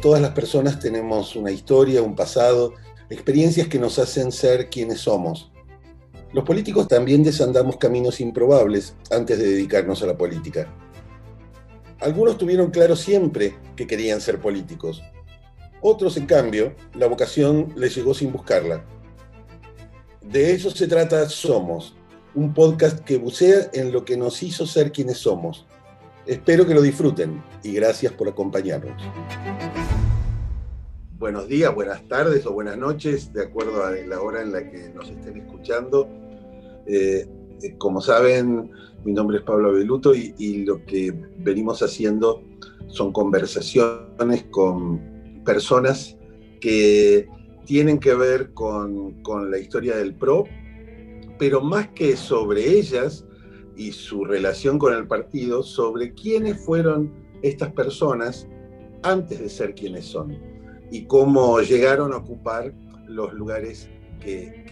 todas las personas tenemos una historia, un pasado, experiencias que nos hacen ser quienes somos. Los políticos también desandamos caminos improbables antes de dedicarnos a la política. Algunos tuvieron claro siempre que querían ser políticos. Otros, en cambio, la vocación les llegó sin buscarla. De eso se trata Somos, un podcast que bucea en lo que nos hizo ser quienes somos. Espero que lo disfruten y gracias por acompañarnos. Buenos días, buenas tardes o buenas noches, de acuerdo a la hora en la que nos estén escuchando. Eh, eh, como saben, mi nombre es Pablo Beluto y, lo que venimos haciendo son conversaciones con personas que tienen que ver con, con la historia del PRO, pero más que sobre ellas y su relación con el partido, sobre quiénes fueron estas personas antes de ser quienes son y cómo llegaron a ocupar los lugares que,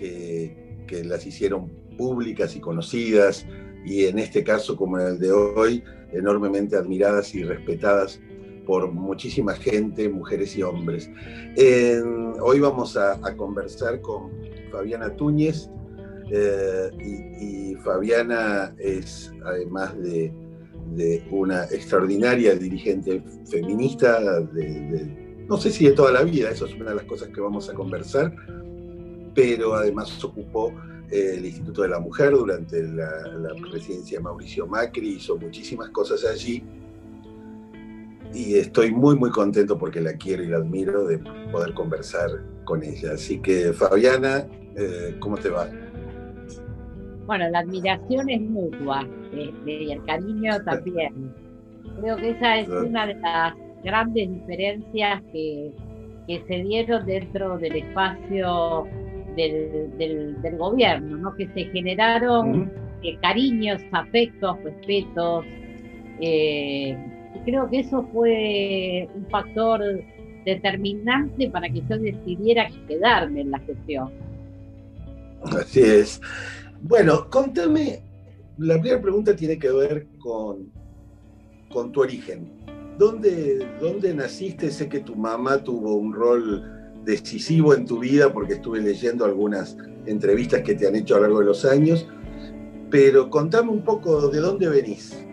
que, las hicieron públicas y conocidas, y en este caso como en el de hoy, enormemente admiradas y respetadas por muchísima gente, mujeres y hombres. hoy vamos a, conversar con Fabiana Túñez, eh, y, Fabiana es, además de, una extraordinaria dirigente feminista, no sé si de toda la vida, eso es una de las cosas que vamos a conversar, pero además ocupó el Instituto de la Mujer durante la, presidencia de Mauricio Macri, hizo muchísimas cosas allí y estoy muy muy contento porque la quiero y la admiro de poder conversar con ella. Así que Fabiana, eh, ¿cómo te va? Bueno, la admiración es mutua este, y el cariño también. Creo que esa es una de las grandes diferencias que, que se dieron dentro del espacio del, del, gobierno, ¿no? que se generaron eh, cariños, afectos, respetos. Eh, creo que eso fue un factor determinante para que yo decidiera quedarme en la gestión. Así es. Bueno, contame, la primera pregunta tiene que ver con, con tu origen. ¿Dónde, ¿Dónde naciste? Sé que tu mamá tuvo un rol decisivo en tu vida, porque estuve leyendo algunas entrevistas que te han hecho a lo largo de los años, pero contame un poco de dónde venís.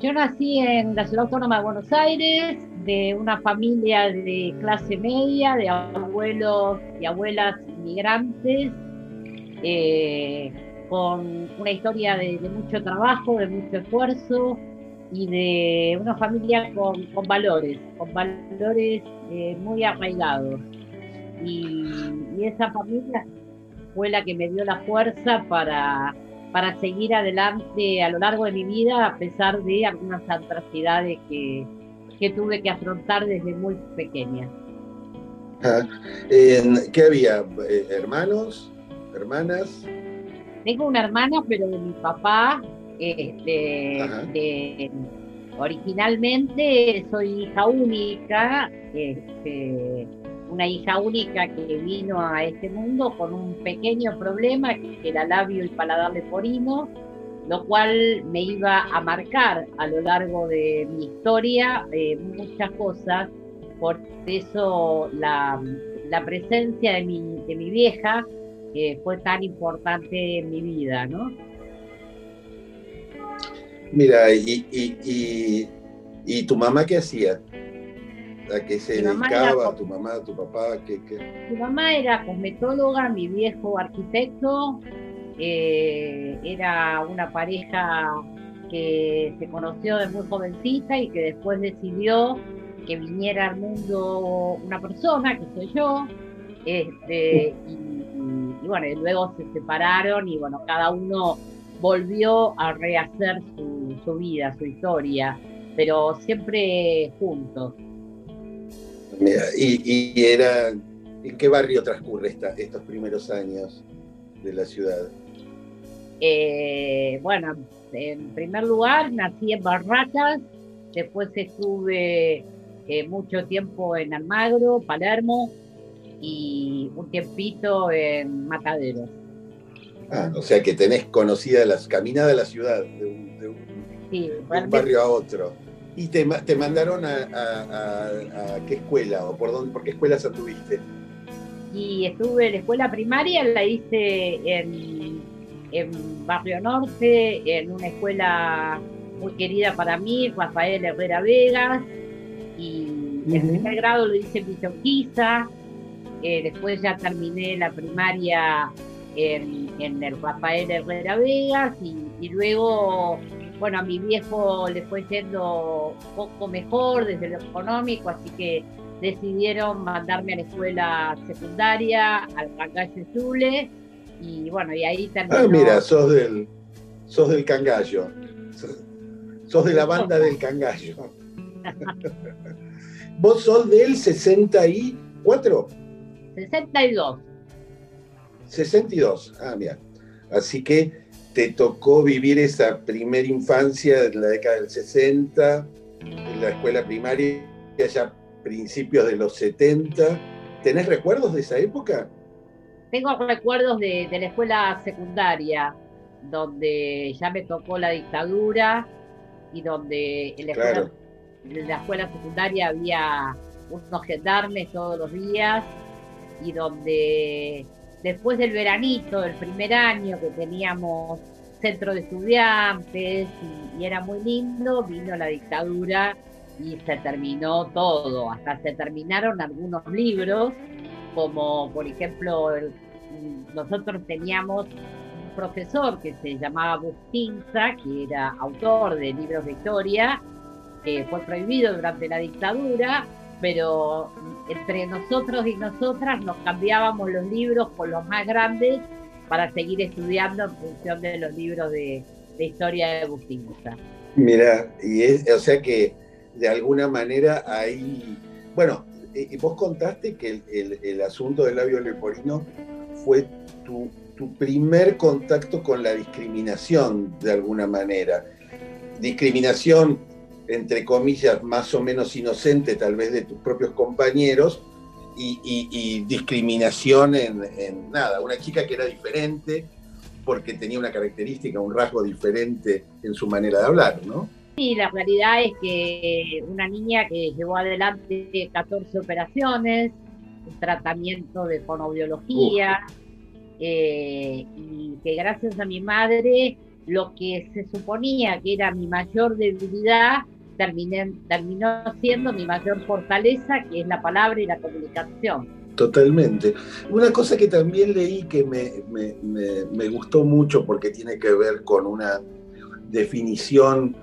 Yo nací en la ciudad autónoma de Buenos Aires, de una familia de clase media, de abuelos y abuelas inmigrantes, eh, con una historia de, mucho trabajo, de mucho esfuerzo, y de una familia con, valores, con valores eh, muy arraigados. Y, esa familia fue la que me dio la fuerza para, para seguir adelante a lo largo de mi vida, a pesar de algunas atrocidades que, que tuve que afrontar desde muy pequeña. Ah, ¿Qué había? Eh, ¿Hermanos? ¿Hermanas? Tengo una hermana, pero de mi papá este, originalmente soy hija única, este, una hija única que vino a este mundo con un pequeño problema que era labio y paladar leporino, lo cual me iba a marcar a lo largo de mi historia eh, muchas cosas. Por eso la, presencia de mi, de mi vieja eh, fue tan importante en mi vida, ¿no? Mira, y, y, tu mamá qué hacía? ¿A qué se dedicaba? ¿Tu mamá, tu papá? ¿qué, Mi mamá era cosmetóloga, mi viejo arquitecto, eh, era una pareja que se conoció de muy jovencita y que después decidió que viniera al mundo una persona, que soy yo, este, y, y, bueno, y luego se separaron y bueno, cada uno volvió a rehacer su su vida, su historia, pero siempre juntos. y, era, ¿en qué barrio transcurre esta, estos primeros años de la ciudad? Eh, bueno, en primer lugar nací en Barracas, después estuve eh, mucho tiempo en Almagro, Palermo y un tiempito en Mataderos. Ah, o sea que tenés conocida las caminadas de la ciudad, de un, sí, un barrio a otro. ¿Y te, te mandaron a, qué escuela o por, dónde, por qué escuelas anduviste? Y estuve en la escuela primaria, la hice en, en Barrio Norte, en una escuela muy querida para mí, Rafael Herrera Vegas, y el primer grado lo hice en Villa eh, después ya terminé la primaria en, en, el Rafael Herrera Vegas y, luego, bueno, a mi viejo le fue yendo un poco mejor desde lo económico, así que decidieron mandarme a la escuela secundaria, al Cangallo Zule, y bueno, y ahí terminó. Ah, mira, sos del, sos del Cangallo. Sos de la banda del Cangallo. ¿Vos sos del 64? 62. 62, ah, mira. Así que te tocó vivir esa primera infancia en la década del 60, en la escuela primaria, ya principios de los 70. ¿Tenés recuerdos de esa época? Tengo recuerdos de, la escuela secundaria, donde ya me tocó la dictadura y donde en la, escuela, en la escuela secundaria había unos gendarmes todos los días y donde después del veranito, del primer año que teníamos centro de estudiantes y, era muy lindo, vino la dictadura y se terminó todo, hasta se terminaron algunos libros, como por ejemplo nosotros teníamos un profesor que se llamaba Bustinza, que era autor de libros de historia, que fue prohibido durante la dictadura, pero entre nosotros y nosotras nos cambiábamos los libros por los más grandes para seguir estudiando en función de los libros de, historia de Bustinza. Mira, y es, o sea que de alguna manera ahí, bueno, y vos contaste que el, asunto del labio leporino fue tu primer contacto con la discriminación de alguna manera. Discriminación entre comillas, más o menos inocente tal vez de tus propios compañeros y, discriminación en, nada, una chica que era diferente porque tenía una característica, un rasgo diferente en su manera de hablar, ¿no? Sí, la realidad es que una niña que llevó adelante 14 operaciones, un tratamiento de fonobiología, eh, y que gracias a mi madre lo que se suponía que era mi mayor debilidad terminé, terminó siendo mi mayor fortaleza, que es la palabra y la comunicación. Totalmente. Una cosa que también leí que me, gustó mucho porque tiene que ver con una definición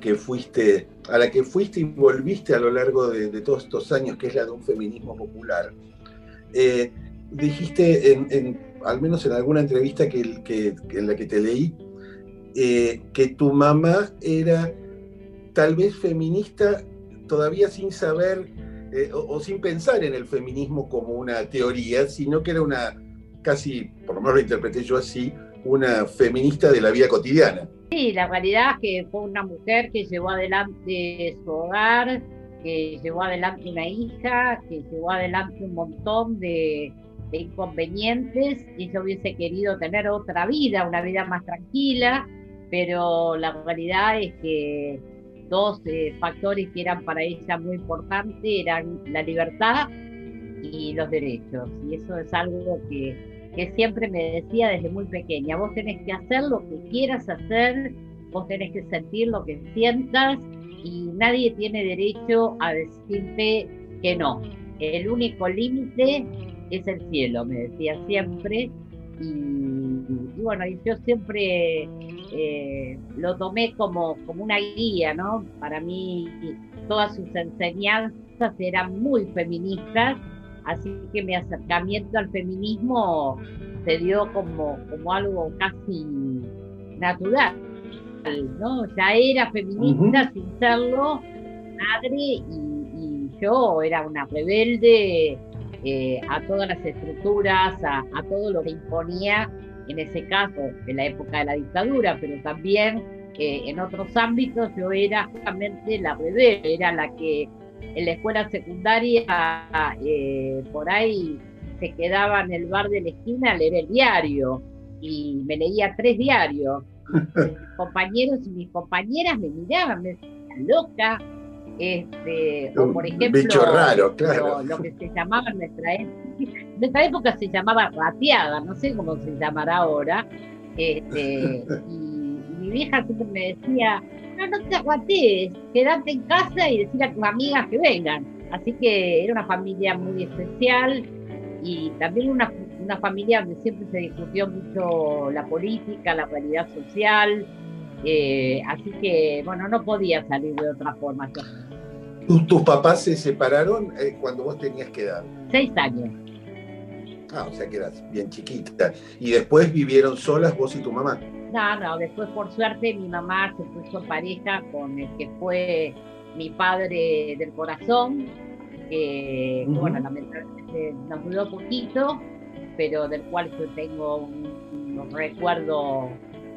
que fuiste, a la que fuiste y volviste a lo largo de, todos estos años, que es la de un feminismo popular. Eh, dijiste, en, al menos en alguna entrevista que, en la que te leí, eh, que tu mamá era tal vez feminista todavía sin saber eh, o, sin pensar en el feminismo como una teoría, sino que era una, casi, por lo menos lo interpreté yo así, una feminista de la vida cotidiana. Sí, la realidad es que fue una mujer que llevó adelante su hogar, que llevó adelante una hija, que llevó adelante un montón de, de inconvenientes. Ella hubiese querido tener otra vida, una vida más tranquila, pero la realidad es que dos eh, factores que eran para ella muy importantes eran la libertad y los derechos. Y eso es algo que, que siempre me decía desde muy pequeña. Vos tenés que hacer lo que quieras hacer, vos tenés que sentir lo que sientas y nadie tiene derecho a decirte que no. El único límite es el cielo, me decía siempre. Y, bueno, yo siempre eh, lo tomé como, como una guía, ¿no? Para mí todas sus enseñanzas eran muy feministas, así que mi acercamiento al feminismo se dio como, como algo casi natural, ¿no? Ya era feminista sin serlo, madre, y, yo era una rebelde eh, a todas las estructuras, a, a todo lo que imponía en ese caso en la época de la dictadura, pero también eh, en otros ámbitos yo era justamente la rebelde, era la que en la escuela secundaria eh, por ahí se quedaba en el bar de la esquina a leer el diario y me leía tres diarios. mis compañeros y mis compañeras me miraban, me decían, loca, Este, o por ejemplo, bicho raro, claro. lo, que se llamaba en nuestra, en nuestra época se llamaba rateada, no sé cómo se llamará ahora. Este, y, mi vieja siempre me decía, no, no te ratees, quédate en casa y decir a tus amigas que vengan. Así que era una familia muy especial y también una, una familia donde siempre se discutió mucho la política, la realidad social. Eh, así que, bueno, no podía salir de otra forma. ¿Tus, papás se separaron eh, cuando vos tenías que edad? Seis años. Ah, o sea que eras bien chiquita. ¿Y después vivieron solas vos y tu mamá? No, no, después por suerte mi mamá se puso pareja con el que fue mi padre del corazón, que, bueno, lamentablemente nos duró poquito, pero del cual yo tengo un, recuerdo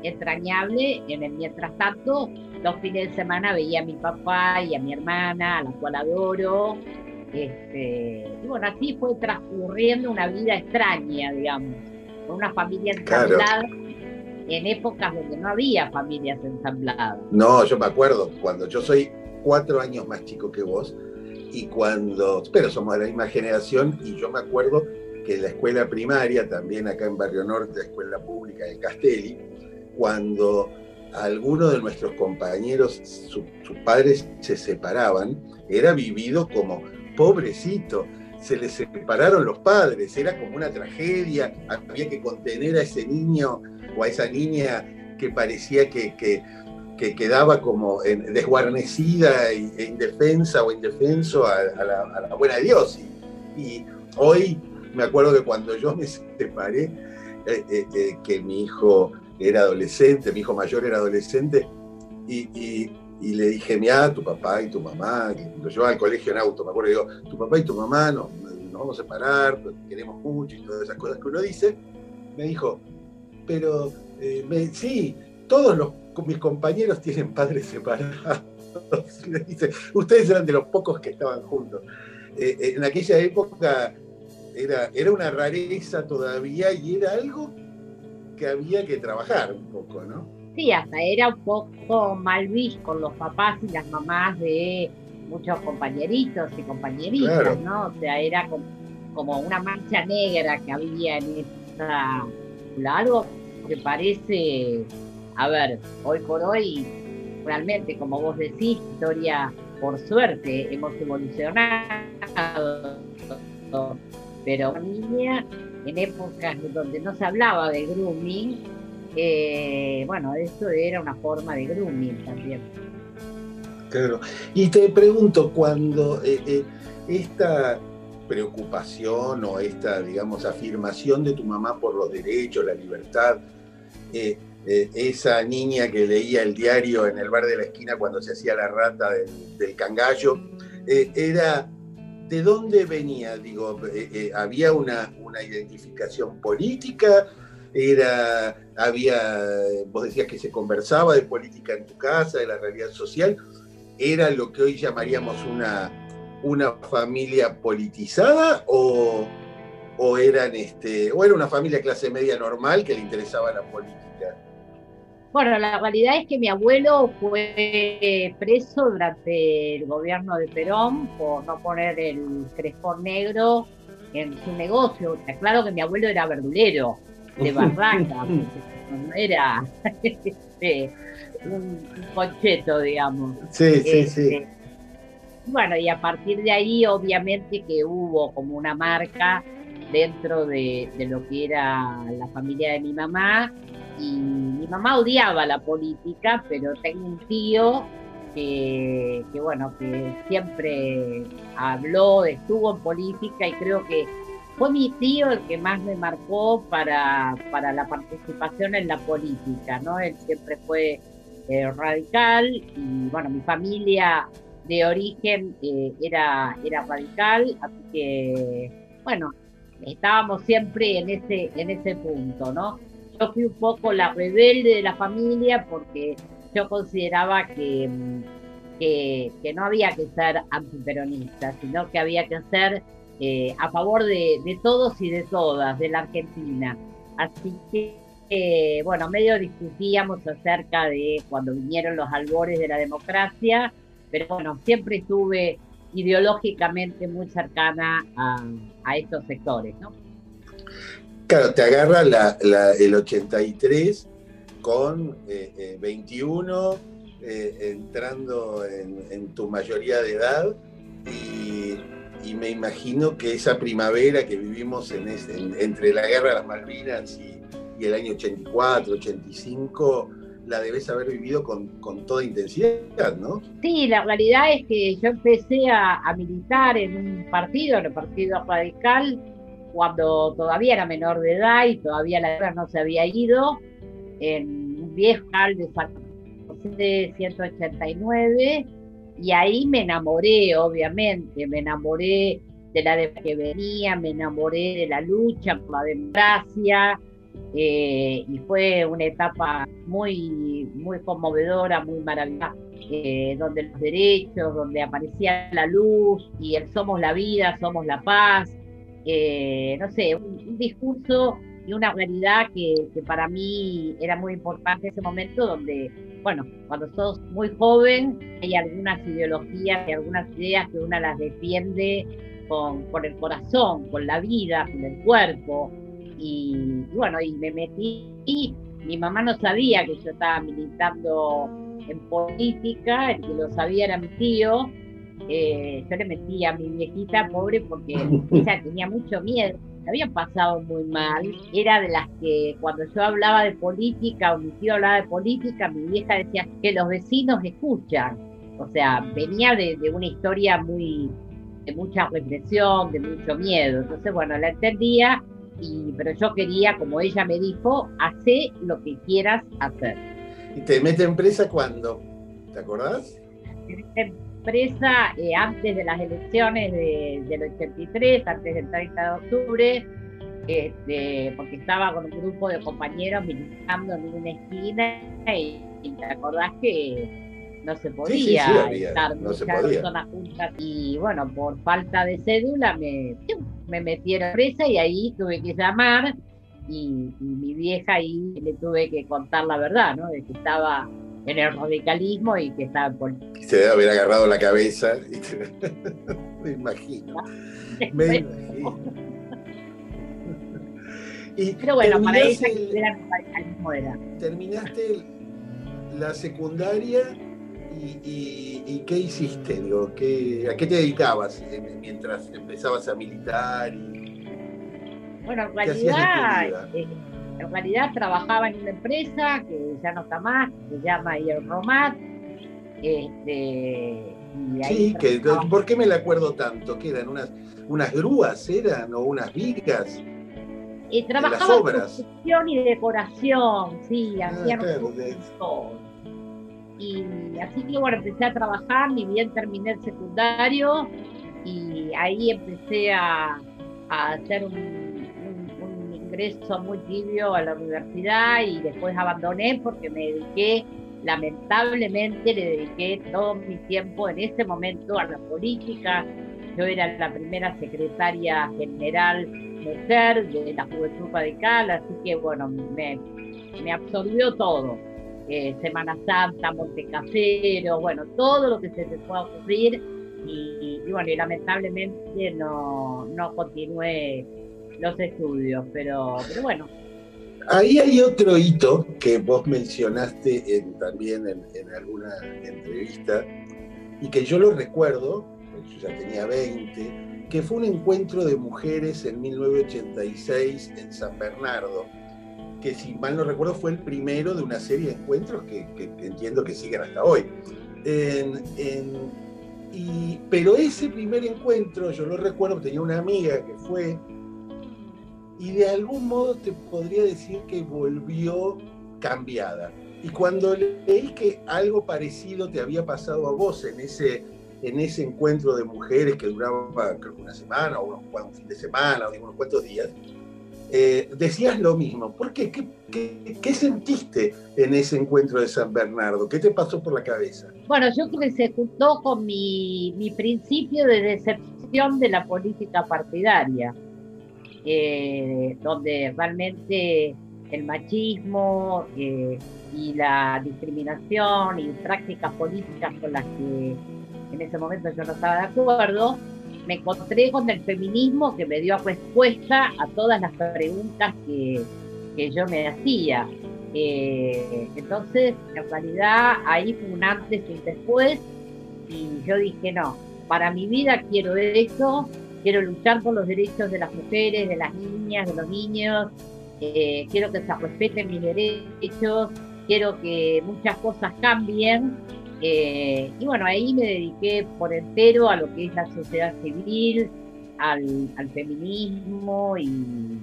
entrañable. En el mientras tanto, los fines de semana veía a mi papá y a mi hermana, a la cual adoro. Este, y bueno, así fue transcurriendo una vida extraña, digamos, con una familia ensamblada en épocas donde no había familias ensambladas. No, yo me acuerdo, cuando yo soy cuatro años más chico que vos, y cuando, pero somos de la misma generación, y yo me acuerdo que en la escuela primaria, también acá en Barrio Norte, la escuela pública de Castelli, cuando algunos de nuestros compañeros, sus padres se separaban, era vivido como pobrecito, se les separaron los padres, era como una tragedia, había que contener a ese niño o a esa niña que parecía que, que, quedaba como desguarnecida e indefensa o indefenso a, la, buena Dios. Y, hoy me acuerdo que cuando yo me separé, eh, eh, eh, que mi hijo era adolescente, mi hijo mayor era adolescente, y, y le dije, mira, tu papá y tu mamá, lo llevaba al colegio en auto, me acuerdo, digo, tu papá y tu mamá nos, vamos a separar, queremos mucho y todas esas cosas que uno dice, me dijo, pero eh, sí, todos los, mis compañeros tienen padres separados. ustedes eran de los pocos que estaban juntos. Eh, eh, en aquella época era, era una rareza todavía y era algo que había que trabajar un poco, ¿no? sí, hasta era un poco mal visto con los papás y las mamás de muchos compañeritos y compañeritas, ¿no? O sea, era como, una mancha negra que había en esa algo que parece, a ver, hoy por hoy, realmente, como vos decís, historia, por suerte, hemos evolucionado, pero niña, en épocas donde no se hablaba de grooming, eh, bueno, eso era una forma de grooming también. Claro. Y te pregunto, cuando eh, eh, esta preocupación o esta, digamos, afirmación de tu mamá por los derechos, la libertad, esa niña que leía el diario en el bar de la esquina cuando se hacía la rata del, cangallo, era, ¿de dónde venía? Digo, ¿había una, una identificación política? era, había, vos decías que se conversaba de política en tu casa, de la realidad social, era lo que hoy llamaríamos una, una familia politizada o, o, eran este, o era una familia clase media normal que le interesaba la política. Bueno, la realidad es que mi abuelo fue preso durante el gobierno de Perón por no poner el crespón negro en su negocio. Está claro que mi abuelo era verdulero, de Barranca, no era este, un, concheto, digamos. Sí, sí, sí. Este, bueno, y a partir de ahí, obviamente que hubo como una marca dentro de, lo que era la familia de mi mamá. Y mi mamá odiaba la política, pero tengo un tío que, bueno, que siempre habló, estuvo en política y creo que fue mi tío el que más me marcó para, para la participación en la política, ¿no? Él siempre fue eh, radical y bueno, mi familia de origen eh, era, era radical, así que bueno, estábamos siempre en ese, en ese punto, ¿no? Yo fui un poco la rebelde de la familia porque yo consideraba que, que, que no había que ser antiperonista, sino que había que ser eh, a favor de, todos y de todas, de la Argentina. Así que, eh, bueno, medio discutíamos acerca de cuando vinieron los albores de la democracia, pero bueno, siempre estuve ideológicamente muy cercana a, estos sectores, ¿no? Claro, te agarra el 83 con 21, eh, eh, eh, entrando en, tu mayoría de edad y, me imagino que esa primavera que vivimos en, entre la guerra de las Malvinas y, el año 84, 85, la debes haber vivido con, toda intensidad, ¿no? Sí, la realidad es que yo empecé a, a militar en un partido, en el Partido Radical, cuando todavía era menor de edad y todavía la guerra no se había ido, en un viejo de 189, y ahí me enamoré, obviamente, me enamoré de la de que venía, me enamoré de la lucha por la democracia, eh, y fue una etapa muy, muy conmovedora, muy maravillosa, eh, donde los derechos, donde aparecía la luz y el somos la vida, somos la paz, eh, no sé, un, discurso y una realidad que, para mí era muy importante ese momento donde, bueno, cuando sos muy joven hay algunas ideologías y algunas ideas que una las defiende con, el corazón, con la vida, con el cuerpo. Y, bueno, y me metí, mi mamá no sabía que yo estaba militando en política, el que lo sabía era mi tío, eh, yo le metí a mi viejita pobre porque ella tenía mucho miedo, me habían pasado muy mal, era de las que cuando yo hablaba de política o mi tío hablaba de política, mi vieja decía que los vecinos escuchan, o sea, venía de, una historia muy de mucha represión, de mucho miedo, entonces bueno, la entendía, y, pero yo quería, como ella me dijo, hacer lo que quieras hacer. ¿Y te mete en presa cuándo? ¿Te acordás? Presa eh, antes de las elecciones del 83, antes del 30 de octubre, este, porque estaba con un grupo de compañeros militando en una esquina y, te acordás que no se podía estar muchas personas juntas y bueno, por falta de cédula me, me metieron presa y ahí tuve que llamar y, y, mi vieja ahí le tuve que contar la verdad, ¿no? De que estaba en el radicalismo y que estaba por... Se debe haber agarrado la cabeza. me imagino. Me imagino. Pero bueno, para ella que era el radicalismo era. Terminaste la secundaria y, ¿qué hiciste? Digo, ¿qué, ¿A qué te dedicabas mientras empezabas a militar? Y, bueno, en realidad en realidad trabajaba en una empresa que ya no está más, que se llama Romat. Este, sí, que, ¿por qué me la acuerdo tanto? ¿Que eran unas, unas grúas, eran, o unas vigas? Y trabajaba en construcción y decoración, sí, ah, hacían todo. Y así que bueno, empecé a trabajar, ni bien terminé el secundario, y ahí empecé a, a hacer un ingreso muy tibio a la universidad y después abandoné porque me dediqué, lamentablemente le dediqué todo mi tiempo en ese momento a la política. Yo era la primera secretaria general mujer de la Juventud Radical, así que bueno, me, me absorbió todo. Eh, Semana Santa, Montecasero, bueno, todo lo que se te pueda ocurrir. Y, y bueno, y lamentablemente no, no continué los estudios, pero, pero bueno. Ahí hay otro hito que vos mencionaste también en, alguna entrevista y que yo lo recuerdo, yo ya tenía 20, que fue un encuentro de mujeres en 1986 en San Bernardo, que si mal no recuerdo fue el primero de una serie de encuentros que, entiendo que siguen hasta hoy. pero ese primer encuentro, yo lo recuerdo, tenía una amiga que fue, y de algún modo te podría decir que volvió cambiada. Y cuando leí que algo parecido te había pasado a vos en ese, en ese encuentro de mujeres que duraba creo una semana o un, fin de semana o unos cuantos días, eh, decías lo mismo. ¿Por qué? ¿Qué, qué? sentiste en ese encuentro de San Bernardo? ¿Qué te pasó por la cabeza? Bueno, yo creo que se juntó con mi, mi principio de decepción de la política partidaria eh, donde realmente el machismo eh, y la discriminación y prácticas políticas con las que en ese momento yo no estaba de acuerdo, me encontré con el feminismo que me dio respuesta a todas las preguntas que, que yo me hacía. Eh, entonces, en realidad, ahí fue un antes y un después, y yo dije, no, para mi vida quiero eso, quiero luchar por los derechos de las mujeres, de las niñas, de los niños, eh, quiero que se respeten mis derechos, quiero que muchas cosas cambien. Eh, y bueno, ahí me dediqué por entero a lo que es la sociedad civil, al, feminismo y,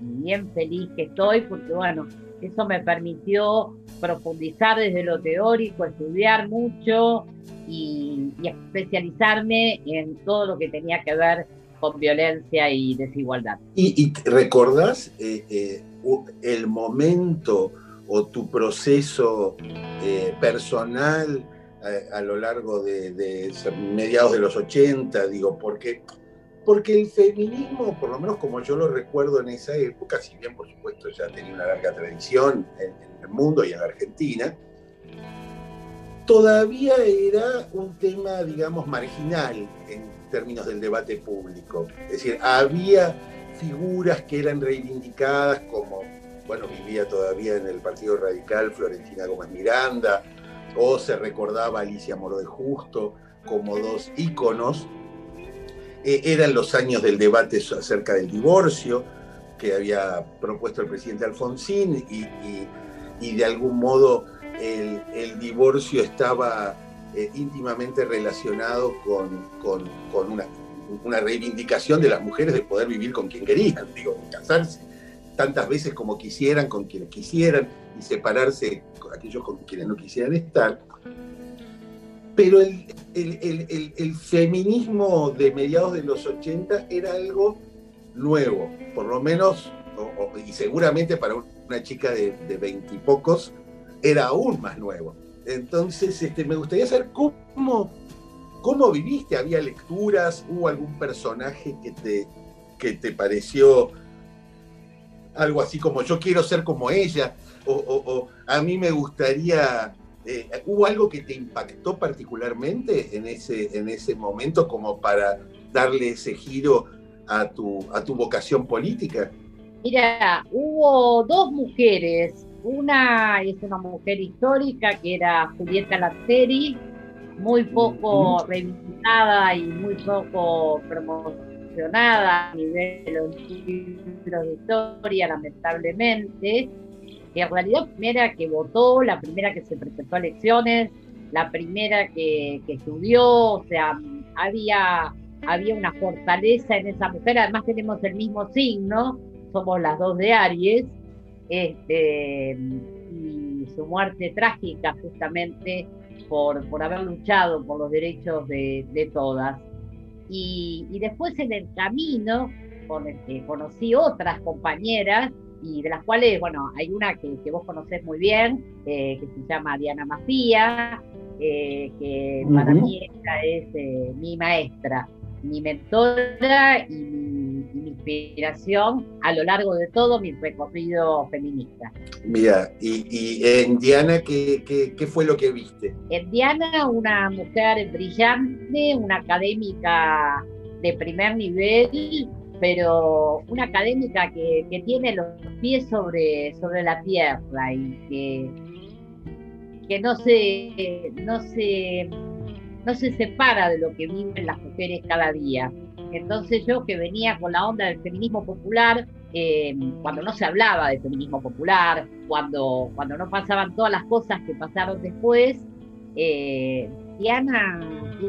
bien feliz que estoy porque bueno, eso me permitió profundizar desde lo teórico, estudiar mucho y, especializarme en todo lo que tenía que ver con violencia y desigualdad. ¿Y, recordás eh, eh, el momento o tu proceso eh, personal a, lo largo de, de, mediados de los 80? Digo, porque porque el feminismo, por lo menos como yo lo recuerdo en esa época, si bien por supuesto ya tenía una larga tradición en, el mundo y en Argentina, todavía era un tema, digamos, marginal en términos del debate público. Es decir, había figuras que eran reivindicadas como, bueno, vivía todavía en el Partido Radical Florentina Gómez Miranda, o se recordaba Alicia Moro de Justo como dos íconos eh, eran los años del debate acerca del divorcio que había propuesto el presidente Alfonsín y, de algún modo el, divorcio estaba eh, íntimamente relacionado con, una, reivindicación de las mujeres de poder vivir con quien querían, digo, casarse tantas veces como quisieran, con quienes quisieran, y separarse con aquellos con quienes no quisieran estar. Pero el, el, feminismo de mediados de los 80 era algo nuevo, por lo menos, y seguramente para una chica de veintipocos era aún más nuevo. Entonces, este, me gustaría saber cómo, cómo viviste, había lecturas, hubo algún personaje que te, que te pareció algo así como yo quiero ser como ella, o a mí me gustaría eh, ¿Hubo algo que te impactó particularmente en ese, en ese momento como para darle ese giro a tu, a tu vocación política? Mira, hubo dos mujeres. Una es una mujer histórica que era Julieta Lazzeri, muy poco reivindicada y muy poco promocionada a nivel de los libros de historia, lamentablemente que en realidad primera que votó, la primera que se presentó a elecciones, la primera que, estudió, o sea, había, había una fortaleza en esa mujer, además tenemos el mismo signo, somos las dos de Aries, este, y su muerte trágica justamente por, por haber luchado por los derechos de, todas. Y, y, después en el camino con que conocí otras compañeras y de las cuales, bueno, hay una que, vos conocés muy bien, eh, que se llama Diana Mafía, eh, que para mí ella es eh, mi maestra, mi mentora y mi, inspiración a lo largo de todo mi recorrido feminista. Mira, y, en Diana, ¿qué, ¿qué, fue lo que viste? En Diana, una mujer brillante, una académica de primer nivel, pero una académica que, tiene los pies sobre, sobre la tierra y que, que no, se, no, se, no se separa de lo que viven las mujeres cada día. Entonces yo que venía con la onda del feminismo popular, eh, cuando no se hablaba de feminismo popular, cuando, cuando no pasaban todas las cosas que pasaron después, eh, Diana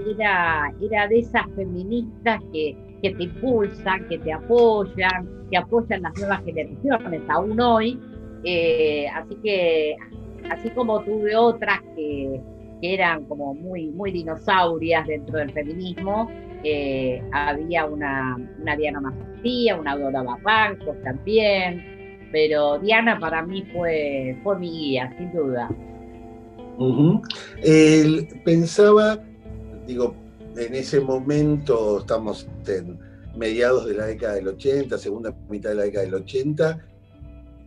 era, era de esas feministas que, que te impulsan, que te apoyan, que apoyan las nuevas generaciones, aún hoy. Eh, así que, así como tuve otras que, eran como muy, muy dinosaurias dentro del feminismo, eh, había una, una Diana Macía, una Dora Barrancos también, pero Diana para mí fue, fue mi guía, sin duda. pensaba, digo, en ese momento, estamos en mediados de la década del 80, segunda mitad de la década del 80,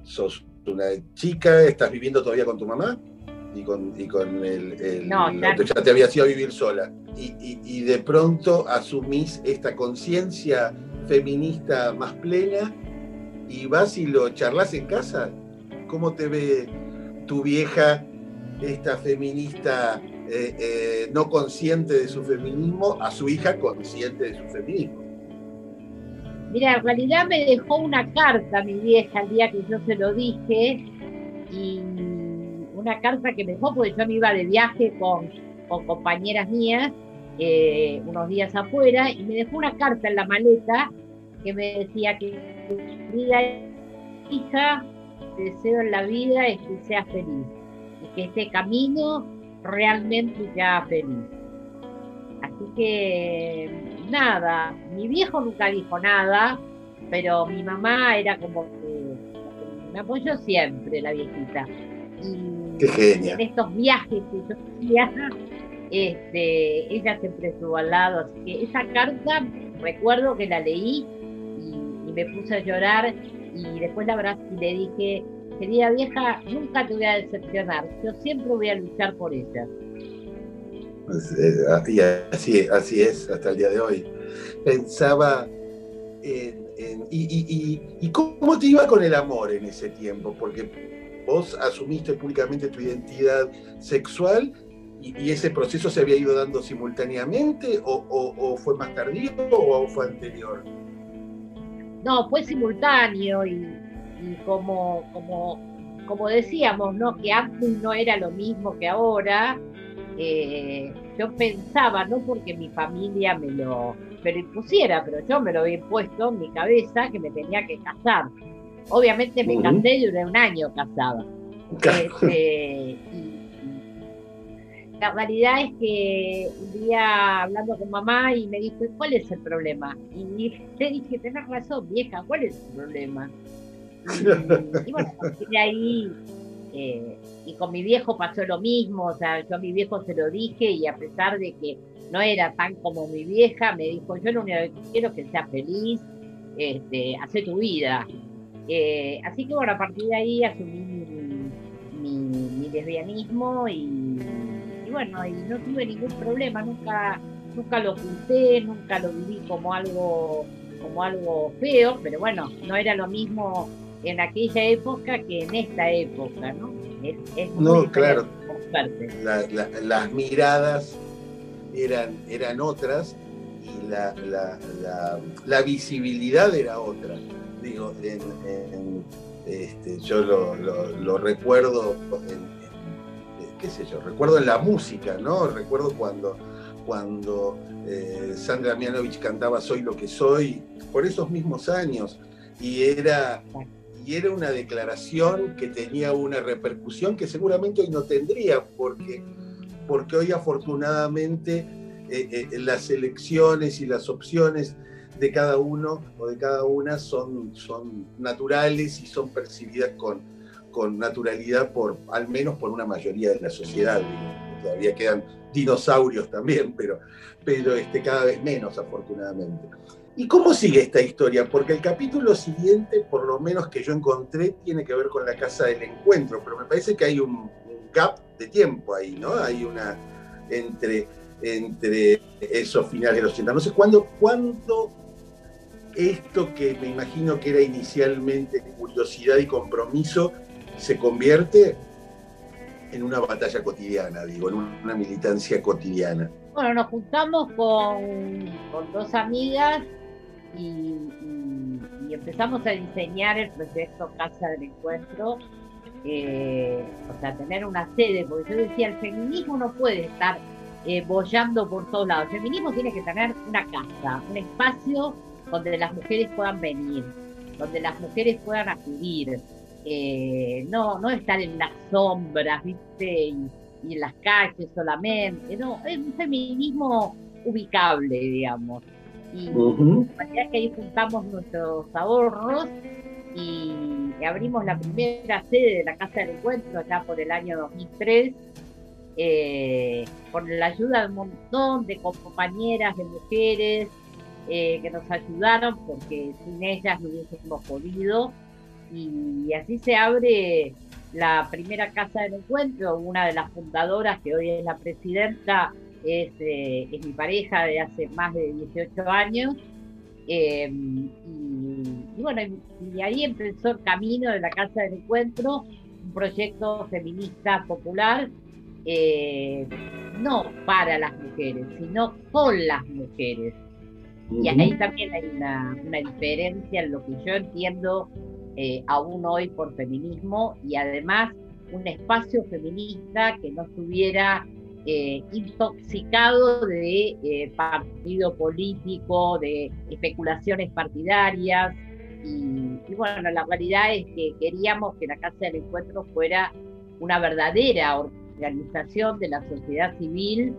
sos una chica, estás viviendo todavía con tu mamá y con, y con el, No, ya, te había ido a vivir sola. y, de pronto asumís esta conciencia feminista más plena y vas y lo charlas en casa. ¿Cómo te ve tu vieja, esta feminista eh, eh, no consciente de su feminismo, a su hija consciente de su feminismo? Mira, en realidad me dejó una carta mi vieja el día que yo se lo dije y una carta que me dejó porque yo me iba de viaje con, con compañeras mías eh, unos días afuera y me dejó una carta en la maleta que me decía que vida hija, deseo en la vida es que seas feliz y que este camino realmente sea feliz. Así que nada, mi viejo nunca dijo nada, pero mi mamá era como que me apoyó siempre la viejita. Y en estos viajes que yo hacía, este, ella siempre estuvo al lado, así que esa carta recuerdo que la leí y, me puse a llorar y después la abracé y le dije, querida vieja, nunca te voy a decepcionar, yo siempre voy a luchar por ella. Pues, eh, así, así es hasta el día de hoy. Pensaba en, y, y, cómo te iba con el amor en ese tiempo, porque vos asumiste públicamente tu identidad sexual y, ese proceso se había ido dando simultáneamente o, fue más tardío o fue anterior? No, fue simultáneo y, como, como, como decíamos, ¿no? que antes no era lo mismo que ahora, eh, yo pensaba, no porque mi familia me lo, me lo impusiera, pero yo me lo había puesto en mi cabeza que me tenía que casar. Obviamente me casé y duré un año casada. Este, la realidad es que un día hablando con mamá y me dijo, ¿cuál es el problema? Y le dije, tenés razón, vieja, ¿cuál es el problema? Y, bueno, de ahí, eh, y con mi viejo pasó lo mismo, o sea, yo a mi viejo se lo dije y a pesar de que no era tan como mi vieja, me dijo, yo lo único que quiero es que seas feliz, este, hace tu vida. Eh, así que bueno, a partir de ahí asumí mi lesbianismo y bueno, y no tuve ningún problema, nunca, nunca lo oculté, nunca lo viví como algo, como algo feo, pero bueno, no era lo mismo en aquella época que en esta época, ¿no? no, claro. las miradas eran, eran otras y la, la, visibilidad era otra. Digo, este, yo lo, lo recuerdo en, qué sé yo, recuerdo en la música, ¿no? Recuerdo cuando, cuando eh, Sandra Mianovich cantaba Soy lo que soy, por esos mismos años, y era, y era una declaración que tenía una repercusión que seguramente hoy no tendría, porque, porque hoy afortunadamente eh, eh, las elecciones y las opciones de cada uno o de cada una son, son naturales y son percibidas con, con naturalidad por, al menos por una mayoría de la sociedad. Todavía quedan dinosaurios también, pero, pero este, cada vez menos, afortunadamente. ¿Y cómo sigue esta historia? Porque el capítulo siguiente, por lo menos que yo encontré, tiene que ver con la casa del encuentro, pero me parece que hay un, gap de tiempo ahí, ¿no? Hay una entre, entre esos finales de los 80. No sé cuándo, cuándo esto que me imagino que era inicialmente curiosidad y compromiso se convierte en una batalla cotidiana, digo, en una militancia cotidiana. Bueno, nos juntamos con, dos amigas y, empezamos a diseñar el proyecto Casa del Encuentro, eh, o sea, tener una sede, porque yo decía, el feminismo no puede estar eh, bollando por todos lados, el feminismo tiene que tener una casa, un espacio donde las mujeres puedan venir, donde las mujeres puedan acudir, eh, no, no estar en las sombras, ¿viste? Y, en las calles solamente, no, es un feminismo ubicable, digamos. Y la verdad es que ahí juntamos nuestros ahorros y abrimos la primera sede de la Casa del Encuentro allá por el año 2003, eh, con la ayuda de un montón de compañeras, de mujeres eh, que nos ayudaron, porque sin ellas no hubiésemos podido. Y así se abre la primera casa del encuentro, una de las fundadoras que hoy es la presidenta, es, eh, es mi pareja de hace más de 18 años. Eh, y, bueno, y, ahí empezó el camino de la Casa del Encuentro, un proyecto feminista popular, eh, no para las mujeres, sino con las mujeres. Y ahí también hay una, una, diferencia en lo que yo entiendo aún hoy por feminismo y además un espacio feminista que no estuviera eh, intoxicado de eh, partido político, de especulaciones partidarias. Y, bueno, la realidad es que queríamos que la Casa del Encuentro fuera una verdadera organización de la sociedad civil.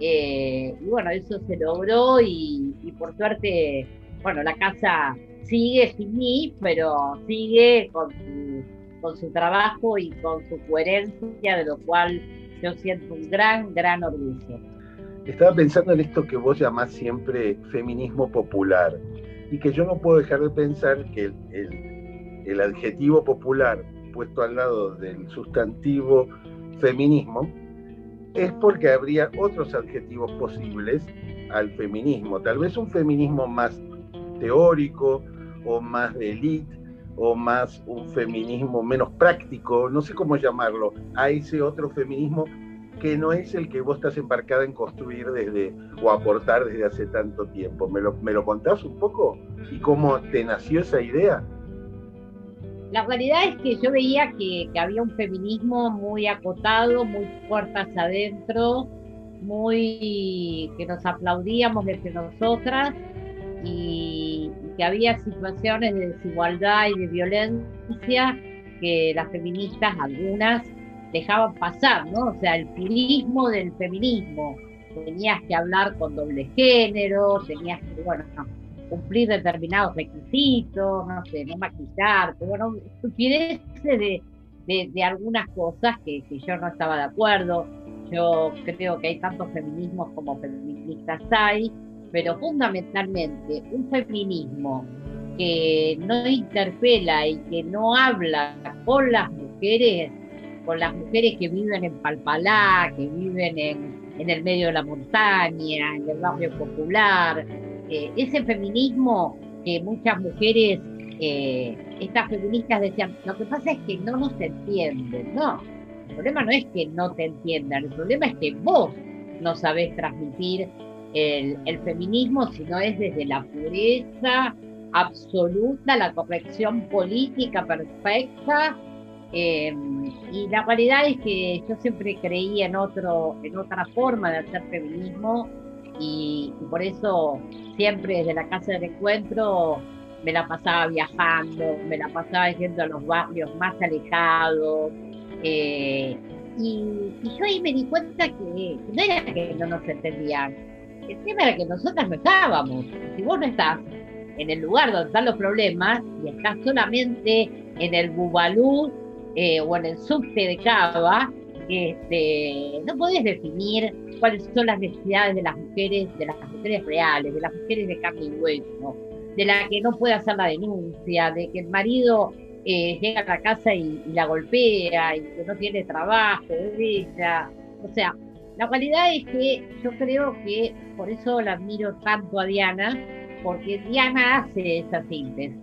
Eh, y bueno, eso se logró y, y por suerte, bueno, la casa sigue sin mí, pero sigue con su con su trabajo y con su coherencia, de lo cual yo siento un gran, gran orgullo. Estaba pensando en esto que vos llamás siempre feminismo popular y que yo no puedo dejar de pensar que el, el, adjetivo popular puesto al lado del sustantivo feminismo es porque habría otros adjetivos posibles al feminismo, tal vez un feminismo más teórico o más de élite o más un feminismo menos práctico, no sé cómo llamarlo, a ese otro feminismo que no es el que vos estás embarcada en construir desde o aportar desde hace tanto tiempo. ¿Me lo, me lo contás un poco? ¿Y cómo te nació esa idea? La realidad es que yo veía que, que había un feminismo muy acotado, muy puertas adentro, muy que nos aplaudíamos desde nosotras y, que había situaciones de desigualdad y de violencia que las feministas, algunas, dejaban pasar, ¿no? O sea, el purismo del feminismo. Tenías que hablar con doble género, tenías que, bueno, cumplir determinados requisitos, no sé, no maquillarte, bueno, estupideces de, de, de, algunas cosas que, que, yo no estaba de acuerdo. Yo creo que hay tantos feminismos como feministas hay, pero fundamentalmente un feminismo que no interpela y que no habla con las mujeres, con las mujeres que viven en Palpalá, que viven en, el medio de la montaña, en el barrio popular, eh, ese feminismo que muchas mujeres, eh, estas feministas decían, lo que pasa es que no nos entienden, no, el problema no es que no te entiendan, el problema es que vos no sabés transmitir el, feminismo, sino es desde la pureza absoluta, la corrección política perfecta. Em, y la realidad es que yo siempre creí en, otro, en otra forma de hacer feminismo y, por eso siempre desde la casa del encuentro me la pasaba viajando, me la pasaba yendo a los barrios más alejados. Eh, y, yo ahí me di cuenta que no era que no nos entendían, el tema era que nosotras no estábamos. Si vos no estás en el lugar donde están los problemas y estás solamente en el Bubalú eh, o en el subte de Cava, este, no podés definir cuáles son las necesidades de las mujeres, de las mujeres reales, de las mujeres de carne y hueso, de la que no puede hacer la denuncia, de que el marido eh, llega a la casa y, y, la golpea y que no tiene trabajo, ella. O sea, la realidad es que yo creo que por eso la admiro tanto a Diana, porque Diana hace esa síntesis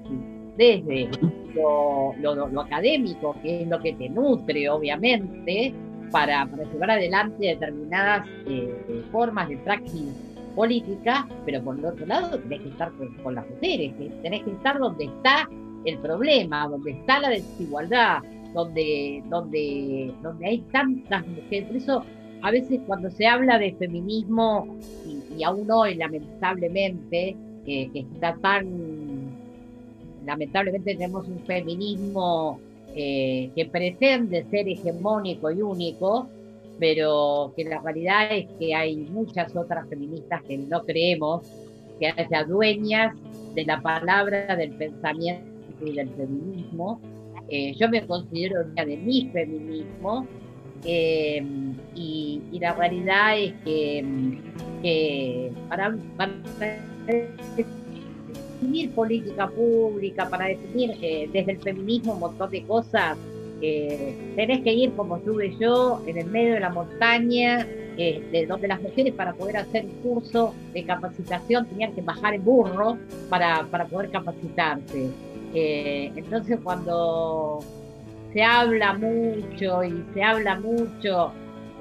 desde lo, académico, que es lo que te nutre, obviamente, para, llevar adelante determinadas eh, formas de praxis política, pero por el otro lado tenés que estar con, las mujeres, tenés que estar donde está el problema, donde está la desigualdad, donde, donde, donde hay tantas mujeres. Por eso a veces cuando se habla de feminismo, y, aún hoy lamentablemente, que está tan, lamentablemente tenemos un feminismo eh, que pretende ser hegemónico y único, pero que la realidad es que hay muchas otras feministas que no creemos que haya dueñas de la palabra, del pensamiento y del feminismo. Eh, yo me considero una de mi feminismo, eh, y, la realidad es que, para, definir política pública, para definir eh, desde el feminismo un montón de cosas, eh, tenés que ir como estuve yo, en el medio de la montaña, de donde las mujeres para poder hacer un curso de capacitación tenían que bajar en burro para, para poder capacitarse. entonces cuando se habla mucho y se habla mucho,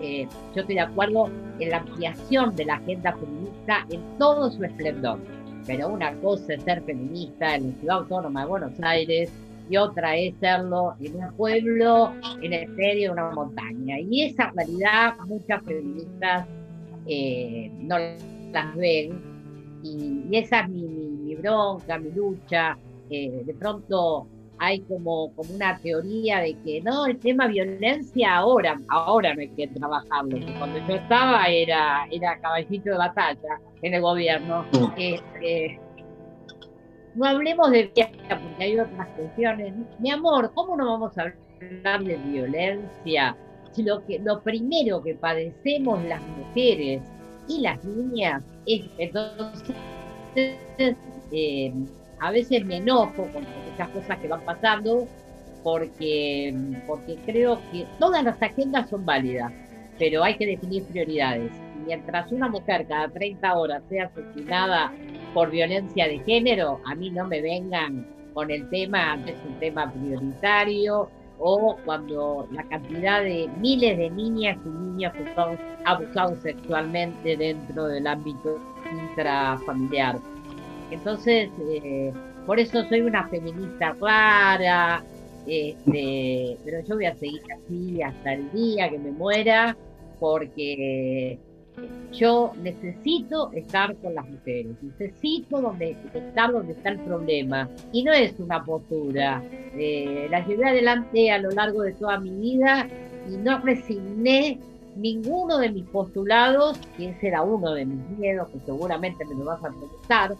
yo estoy de acuerdo en la ampliación de la agenda feminista en todo su esplendor. Pero una cosa es ser feminista en la ciudad autónoma de Buenos Aires y otra es serlo en un pueblo, en el medio de una montaña. Y esa realidad muchas feministas eh, no las ven. Y, esa es mi, bronca, mi lucha. Eh, de pronto hay como, como una teoría de que no, el tema violencia ahora, ahora no hay que trabajarlo. Cuando yo estaba era, era caballito de batalla en el gobierno. Este, no hablemos de violencia porque hay otras cuestiones. Mi amor, ¿cómo no vamos a hablar de violencia si lo, que, lo primero que padecemos las mujeres y las niñas es entonces eh, a veces me enojo con esas cosas que van pasando porque, porque creo que todas las agendas son válidas, pero hay que definir prioridades. Mientras una mujer cada 30 horas sea asesinada por violencia de género, a mí no me vengan con el tema, es un tema prioritario, o cuando la cantidad de miles de niñas y niños que son abusados sexualmente dentro del ámbito intrafamiliar. Entonces, eh, por eso soy una feminista clara, este, pero yo voy a seguir así hasta el día que me muera, porque yo necesito estar con las mujeres, necesito donde, estar donde está el problema. Y no es una postura. Eh, la llevé adelante a lo largo de toda mi vida y no resigné ninguno de mis postulados, que ese era uno de mis miedos, que seguramente me lo vas a preguntar,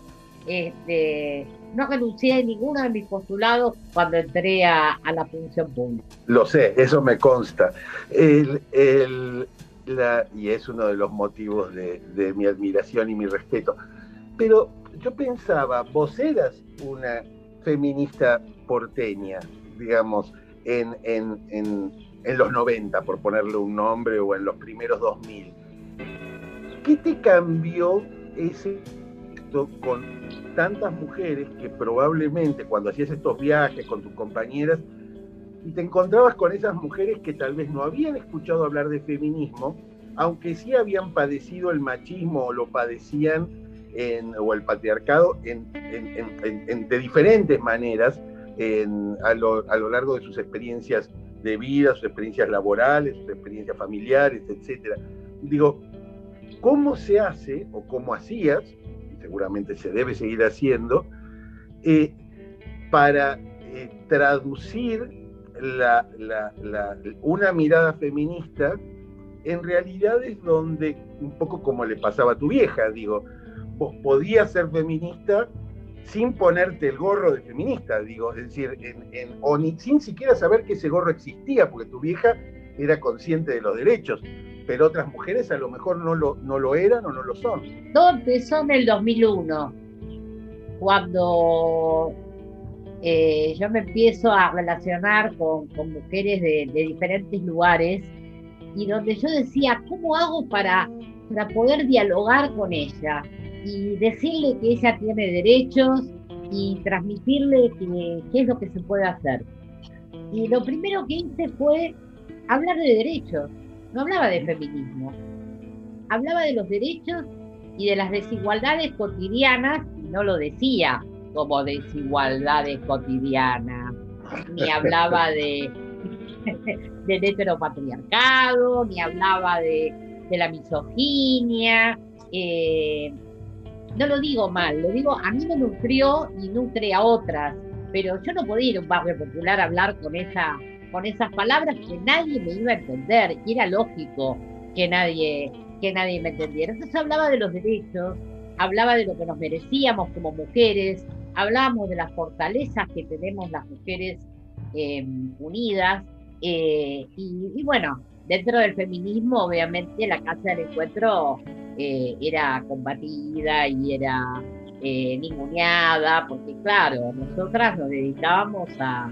este, no renuncié a ninguno de mis postulados cuando entré a, la función pública. Lo sé, eso me consta. y es uno de los motivos de, mi admiración y mi respeto. Pero yo pensaba, vos eras una feminista porteña, digamos, en, en los 90, por ponerle un nombre, o en los primeros 2000. ¿Qué te cambió ese con tantas mujeres que probablemente cuando hacías estos viajes con tus compañeras y te encontrabas con esas mujeres que tal vez no habían escuchado hablar de feminismo, aunque sí habían padecido el machismo o lo padecían o el patriarcado de diferentes maneras a, lo, largo de sus experiencias de vida, sus experiencias laborales, sus experiencias familiares, etc. Digo, ¿cómo se hace o cómo hacías seguramente se debe seguir haciendo, eh, para eh, traducir una mirada feminista en realidades donde, un poco como le pasaba a tu vieja, digo, vos podías ser feminista sin ponerte el gorro de feminista, digo, es decir, o ni, sin siquiera saber que ese gorro existía, porque tu vieja era consciente de los derechos pero otras mujeres a lo mejor no lo, no lo eran o no lo son. Empezó en el 2001, cuando eh, yo me empiezo a relacionar con, mujeres de, diferentes lugares y donde yo decía, ¿cómo hago para, para poder dialogar con ella y decirle que ella tiene derechos y transmitirle qué es lo que se puede hacer? Y lo primero que hice fue hablar de derechos no hablaba de feminismo, hablaba de los derechos y de las desigualdades cotidianas, y no lo decía como desigualdades cotidianas, ni hablaba de del heteropatriarcado, ni hablaba de, la misoginia. Eh, no lo digo mal, lo digo, a mí me nutrió y nutre a otras, pero yo no podía ir a un barrio popular a hablar con esa con esas palabras que nadie me iba a entender y era lógico que nadie, que nadie me entendiera. Entonces hablaba de los derechos, hablaba de lo que nos merecíamos como mujeres, hablábamos de las fortalezas que tenemos las mujeres eh, unidas eh, y, bueno, dentro del feminismo obviamente la Casa del Encuentro eh, era combatida y era ninguneada porque claro, nosotras nos dedicábamos a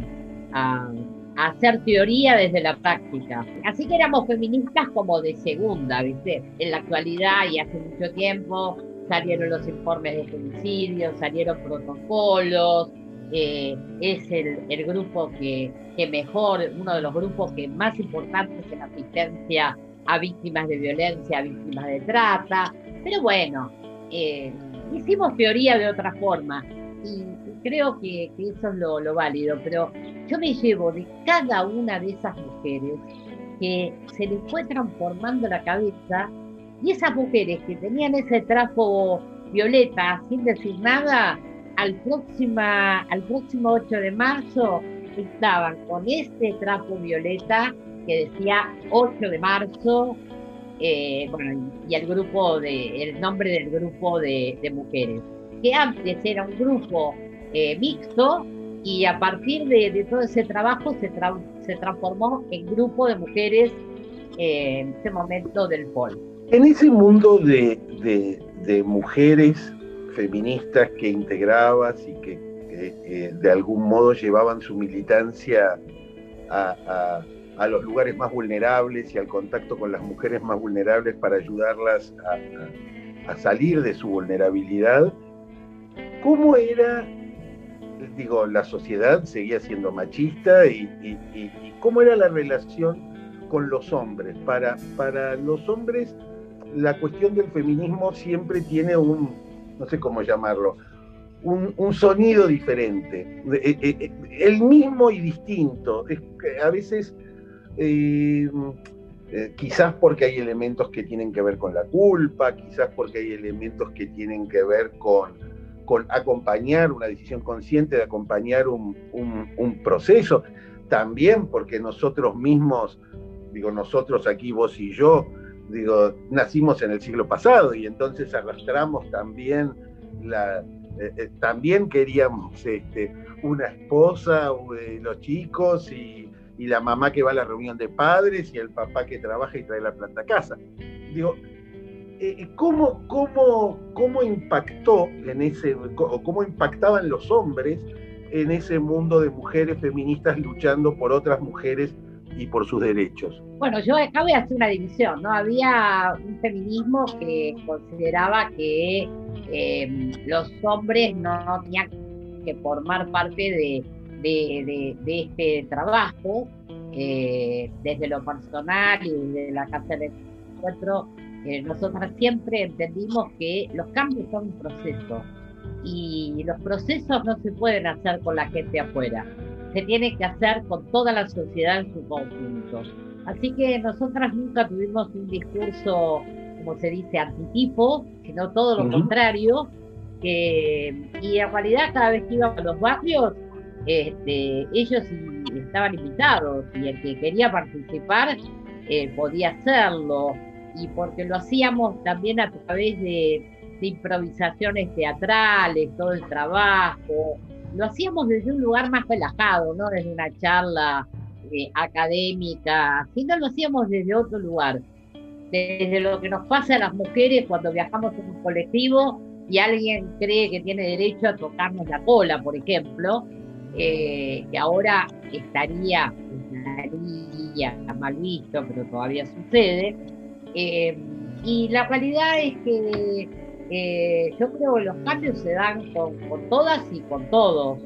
hacer teoría desde la práctica. Así que éramos feministas como de segunda, ¿viste? En la actualidad y hace mucho tiempo salieron los informes de femicidios, salieron protocolos, eh, es el, el grupo que, que, mejor, uno de los grupos que más importantes en asistencia a víctimas de violencia, a víctimas de trata, pero bueno, eh, hicimos teoría de otra forma y creo que, eso es lo, válido, pero yo me llevo de cada una de esas mujeres que se les fue transformando la cabeza y esas mujeres que tenían ese trapo violeta sin decir nada, al, próxima, al próximo 8 de marzo estaban con este trapo violeta que decía 8 de marzo, eh, y el grupo de, el nombre del grupo de, mujeres, que antes era un grupo eh, mixto y a partir de, todo ese trabajo se, se transformó en grupo de mujeres eh, en ese momento del POL. En ese mundo de, de mujeres feministas que integrabas y que, eh, de algún modo llevaban su militancia a, los lugares más vulnerables y al contacto con las mujeres más vulnerables para ayudarlas a, salir de su vulnerabilidad. ¿Cómo era, digo, la sociedad seguía siendo machista y, cómo era la relación con los hombres? Para, para los hombres la cuestión del feminismo siempre tiene un, no sé cómo llamarlo, un, sonido diferente, eh, eh, eh, el mismo y distinto. A veces, quizás porque hay elementos que tienen que ver con la culpa, quizás porque hay elementos que tienen que ver con, con acompañar una decisión consciente de acompañar un, un proceso, también porque nosotros mismos, digo nosotros aquí, vos y yo, digo, nacimos en el siglo pasado y entonces arrastramos también la, eh, eh, también queríamos este, una esposa, eh, los chicos y, la mamá que va a la reunión de padres y el papá que trabaja y trae la planta a casa. Digo, ¿cómo, cómo, cómo impactó en ese, o cómo impactaban los hombres en ese mundo de mujeres feministas luchando por otras mujeres y por sus derechos? Bueno, yo acá voy a hacer una división, ¿no? Había un feminismo que consideraba que eh, los hombres no tenían que formar parte de, de, este trabajo, eh, desde lo personal y desde la casa de encuentro. Eh, nosotras siempre entendimos que los cambios son un proceso y los procesos no se pueden hacer con la gente afuera se tiene que hacer con toda la sociedad en su conjunto. Así que nosotras nunca tuvimos un discurso, como se dice, antitipo, sino todo lo contrario. Que, y en realidad cada vez que íbamos a los barrios, este, ellos estaban invitados y el que quería participar eh, podía hacerlo. Y porque lo hacíamos también a través de, improvisaciones teatrales, todo el trabajo, lo hacíamos desde un lugar más relajado, no desde una charla eh, académica, sino lo hacíamos desde otro lugar, desde lo que nos pasa a las mujeres cuando viajamos en un colectivo y alguien cree que tiene derecho a tocarnos la cola, por ejemplo, eh, que ahora estaría, estaría mal visto, pero todavía sucede. Eh, y la realidad es que eh, yo creo que los cambios se dan con, todas y con todos,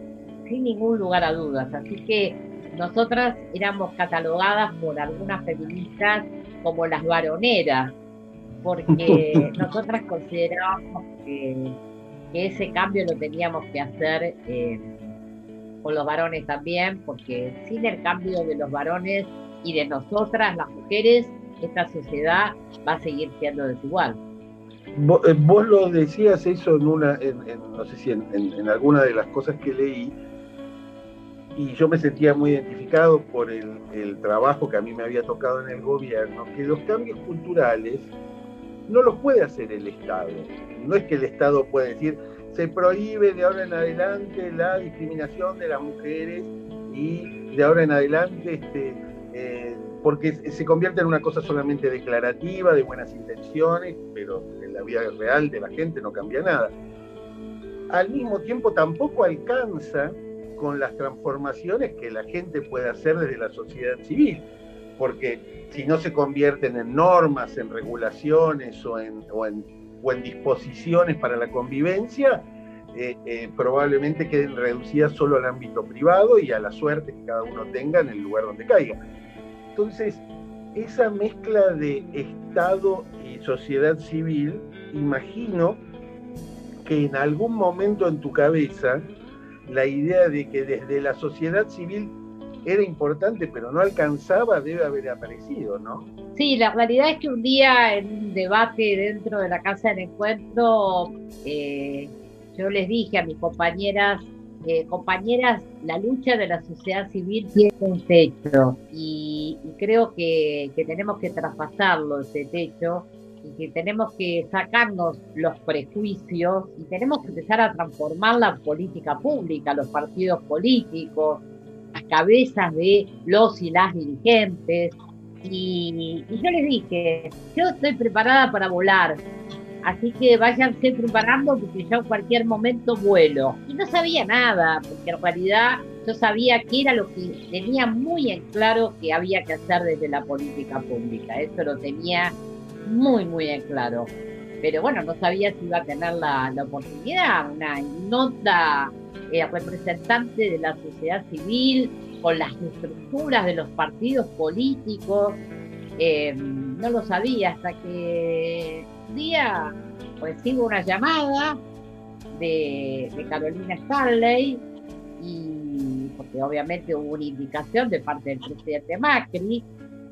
sin ningún lugar a dudas. Así que nosotras éramos catalogadas por algunas feministas como las varoneras, porque nosotras considerábamos que, ese cambio lo teníamos que hacer eh, con los varones también, porque sin el cambio de los varones y de nosotras, las mujeres, esta sociedad va a seguir siendo desigual. Eh, vos, lo decías eso en una, no sé si en, alguna de las cosas que leí, y yo me sentía muy identificado por el, trabajo que a mí me había tocado en el gobierno, que los cambios culturales no los puede hacer el Estado. No es que el Estado pueda decir, se prohíbe de ahora en adelante la discriminación de las mujeres y de ahora en adelante este, porque se convierte en una cosa solamente declarativa, de buenas intenciones, pero en la vida real de la gente no cambia nada. Al mismo tiempo tampoco alcanza con las transformaciones que la gente puede hacer desde la sociedad civil, porque si no se convierten en normas, en regulaciones o en, o en, disposiciones para la convivencia, eh, eh, probablemente queden reducidas solo al ámbito privado y a la suerte que cada uno tenga en el lugar donde caiga. Entonces, esa mezcla de Estado y sociedad civil, imagino que en algún momento en tu cabeza la idea de que desde la sociedad civil era importante pero no alcanzaba debe haber aparecido, ¿no? Sí, la realidad es que un día en un debate dentro de la Casa del Encuentro, eh, yo les dije a mis compañeras, eh, compañeras, la lucha de la sociedad civil tiene un techo y, creo que, que, tenemos que traspasarlo, ese techo, y que tenemos que sacarnos los prejuicios y tenemos que empezar a transformar la política pública, los partidos políticos, las cabezas de los y las dirigentes. Y, yo les dije, yo estoy preparada para volar, así que váyanse preparando porque yo en cualquier momento vuelo. Y no sabía nada, porque en realidad yo sabía que era lo que tenía muy en claro que había que hacer desde la política pública. Eso lo tenía muy, muy en claro. Pero bueno, no sabía si iba a tener la, oportunidad, una nota eh, representante de la sociedad civil, con las estructuras de los partidos políticos. Eh, no lo sabía hasta que un día recibo una llamada de, Carolina Stanley y porque obviamente hubo una indicación de parte del presidente Macri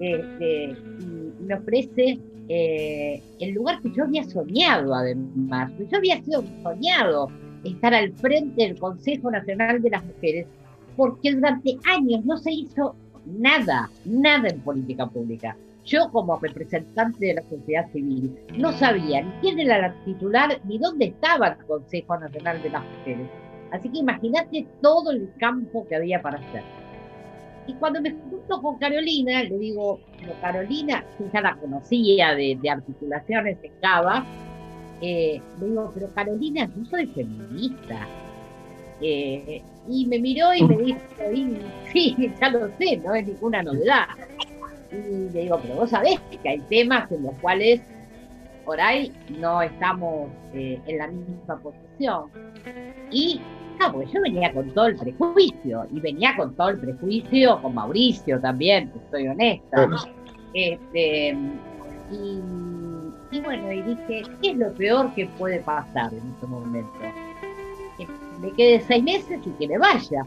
este, y me ofrece eh, el lugar que yo había soñado además. Yo había sido soñado estar al frente del Consejo Nacional de las Mujeres, porque durante años no se hizo nada, nada en política pública. Yo como representante de la sociedad civil no sabía ni quién era la titular ni dónde estaba el Consejo Nacional de las Mujeres. Así que imagínate todo el campo que había para hacer. Y cuando me junto con Carolina, le digo, Carolina, que ya la conocía de, articulaciones en Cava, eh, le digo, pero Carolina, yo soy feminista. Eh, y me miró y me dijo, sí, ya lo sé, no es ninguna novedad. Y le digo, pero vos sabés que hay temas en los cuales por ahí no estamos eh, en la misma posición. Y Ah, porque yo venía con todo el prejuicio, y venía con todo el prejuicio con Mauricio también, estoy honesta. Este, y, bueno, y dije, ¿qué es lo peor que puede pasar en este momento? Que me quede seis meses y que me vaya.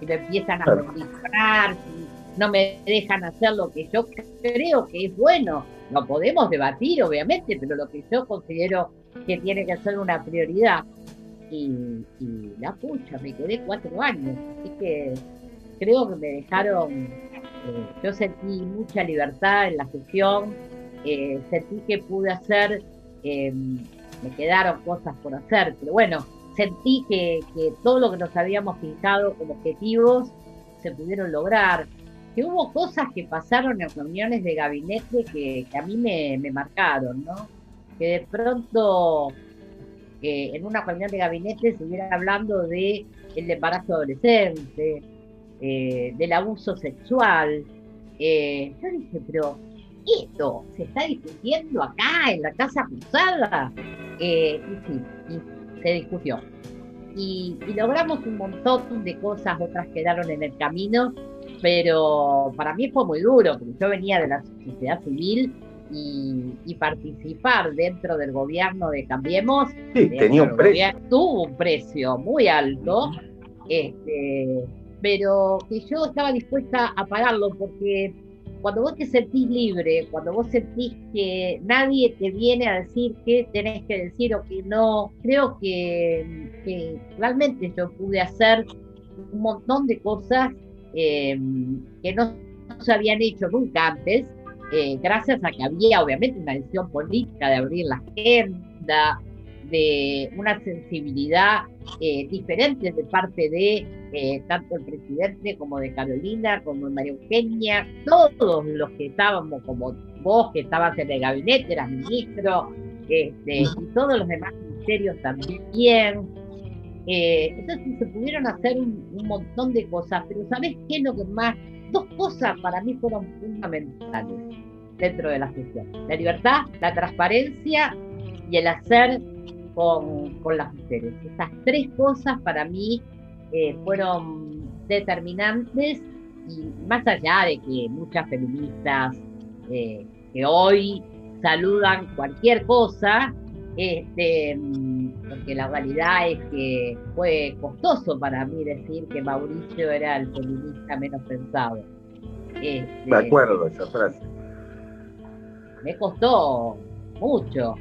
Que me empiezan a condicionar, no me dejan hacer lo que yo creo que es bueno. No podemos debatir, obviamente, pero lo que yo considero que tiene que ser una prioridad y, la pucha, me quedé cuatro años. Así que creo que me dejaron, eh, yo sentí mucha libertad en la gestión, eh, sentí que pude hacer, eh, me quedaron cosas por hacer, pero bueno, sentí que, todo lo que nos habíamos fijado como objetivos se pudieron lograr, que hubo cosas que pasaron en reuniones de gabinete que, a mí me, marcaron, ¿no? Que de pronto en una reunión de gabinete se hubiera hablando de el embarazo adolescente, eh, del abuso sexual. Eh, yo dije, pero esto se está discutiendo acá en la Casa Cruzada. Eh, y sí, y se discutió. Y, y, logramos un montón de cosas, otras quedaron en el camino, pero para mí fue muy duro, porque yo venía de la sociedad civil y, participar dentro del gobierno de Cambiemos, tenía un precio. tuvo un precio muy alto, este, pero que yo estaba dispuesta a pagarlo porque cuando vos te sentís libre, cuando vos sentís que nadie te viene a decir qué tenés que decir o que no, creo que, realmente yo pude hacer un montón de cosas eh, que no se habían hecho nunca antes eh, gracias a que había obviamente una decisión política de abrir la agenda, de una sensibilidad eh, diferente de parte de eh, tanto el presidente como de Carolina, como de María Eugenia, todos los que estábamos, como vos que estabas en el gabinete, eras ministro, este, y todos los demás ministerios también. Eh, entonces se pudieron hacer un, montón de cosas, pero ¿sabes qué es lo que más? Dos cosas para mí fueron fundamentales dentro de la gestión. La libertad, la transparencia y el hacer con, las mujeres. Esas tres cosas para mí eh, fueron determinantes y más allá de que muchas feministas eh, que hoy saludan cualquier cosa, este, porque la realidad es que fue costoso para mí decir que Mauricio era el feminista menos pensado. Este, Me acuerdo esa frase. Me costó mucho.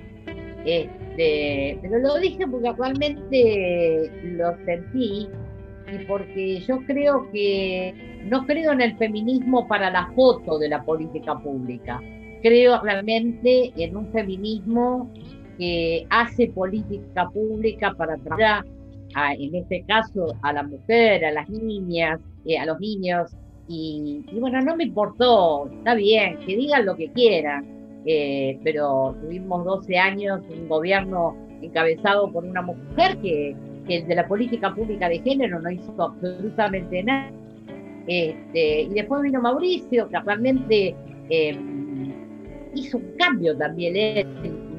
Este, pero lo dije porque actualmente lo sentí y porque yo creo que no creo en el feminismo para la foto de la política pública. Creo realmente en un feminismo que hace política pública para tratar, en este caso, a la mujer, a las niñas, eh, a los niños. Y, bueno, no me importó, está bien, que digan lo que quieran, eh, pero tuvimos 12 años un gobierno encabezado por una mujer que que de la política pública de género no hizo absolutamente nada. Este, y después vino Mauricio, que realmente em, hizo un cambio también él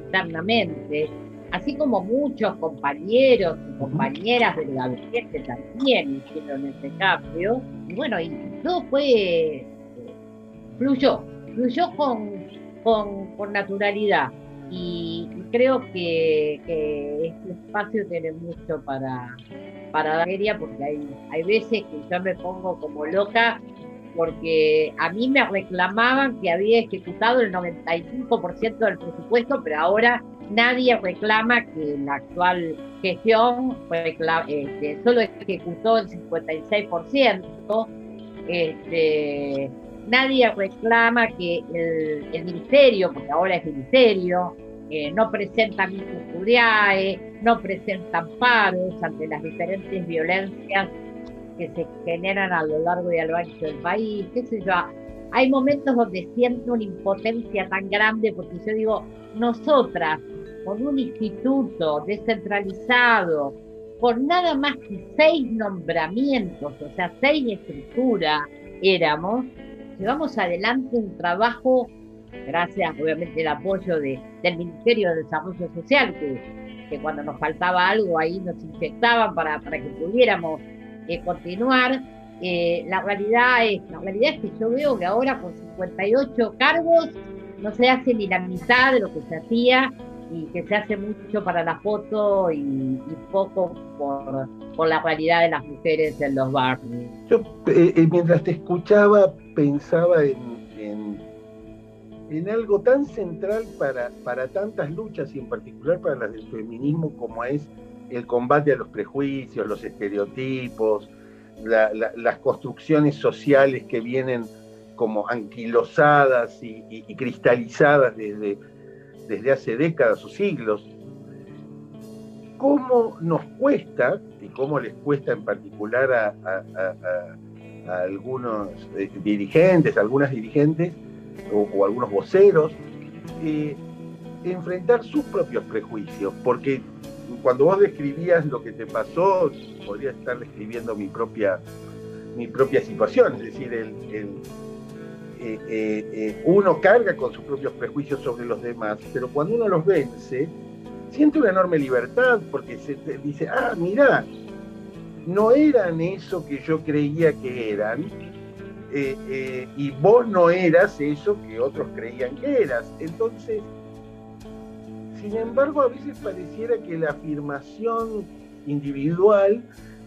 internamente, así como muchos compañeros y compañeras del gabinete también hicieron ese cambio. Y bueno, y todo fue, fluyó, fluyó con, con, con naturalidad. Y, creo que, este espacio tiene mucho para, para dar porque hay, hay veces que yo me pongo como loca porque a mí me reclamaban que había ejecutado el 95% del presupuesto, pero ahora nadie reclama que la actual gestión este, solo ejecutó el 56%. Este, nadie reclama que el, ministerio, porque ahora es ministerio, eh, no presenta misericordiae, no presenta amparos ante las diferentes violencias que se generan a lo largo y a lo ancho del país, qué sé yo. Hay momentos donde siento una impotencia tan grande porque yo digo, nosotras, con un instituto descentralizado, con nada más que seis nombramientos, o sea, seis estructuras, éramos, llevamos adelante un trabajo, gracias obviamente al apoyo de, del Ministerio de Desarrollo Social, que, que, cuando nos faltaba algo ahí nos inyectaban para, para que pudiéramos eh, continuar. Eh, la realidad es, la realidad es que yo veo que ahora con 58 cargos no se hace ni la mitad de lo que se hacía y que se hace mucho para la foto y, poco por, por, la realidad de las mujeres en los barrios. Yo eh, mientras te escuchaba pensaba en, en, algo tan central para, para tantas luchas y en particular para las del feminismo como es el combate a los prejuicios, los estereotipos, las construcciones sociales que vienen como anquilosadas y cristalizadas desde desde hace décadas o siglos, cómo nos cuesta, y cómo les cuesta en particular a, algunos eh, dirigentes, algunas dirigentes o, algunos voceros, eh, enfrentar sus propios prejuicios, porque cuando vos describías lo que te pasó, podría estar describiendo mi propia, mi propia situación, es decir, eh, eh, eh, uno carga con sus propios prejuicios sobre los demás, pero cuando uno los vence, siente una enorme libertad porque se dice, ah, mira, no eran eso que yo creía que eran, y vos no eras eso que otros creían que eras. Entonces, sin embargo, a veces pareciera que la afirmación individual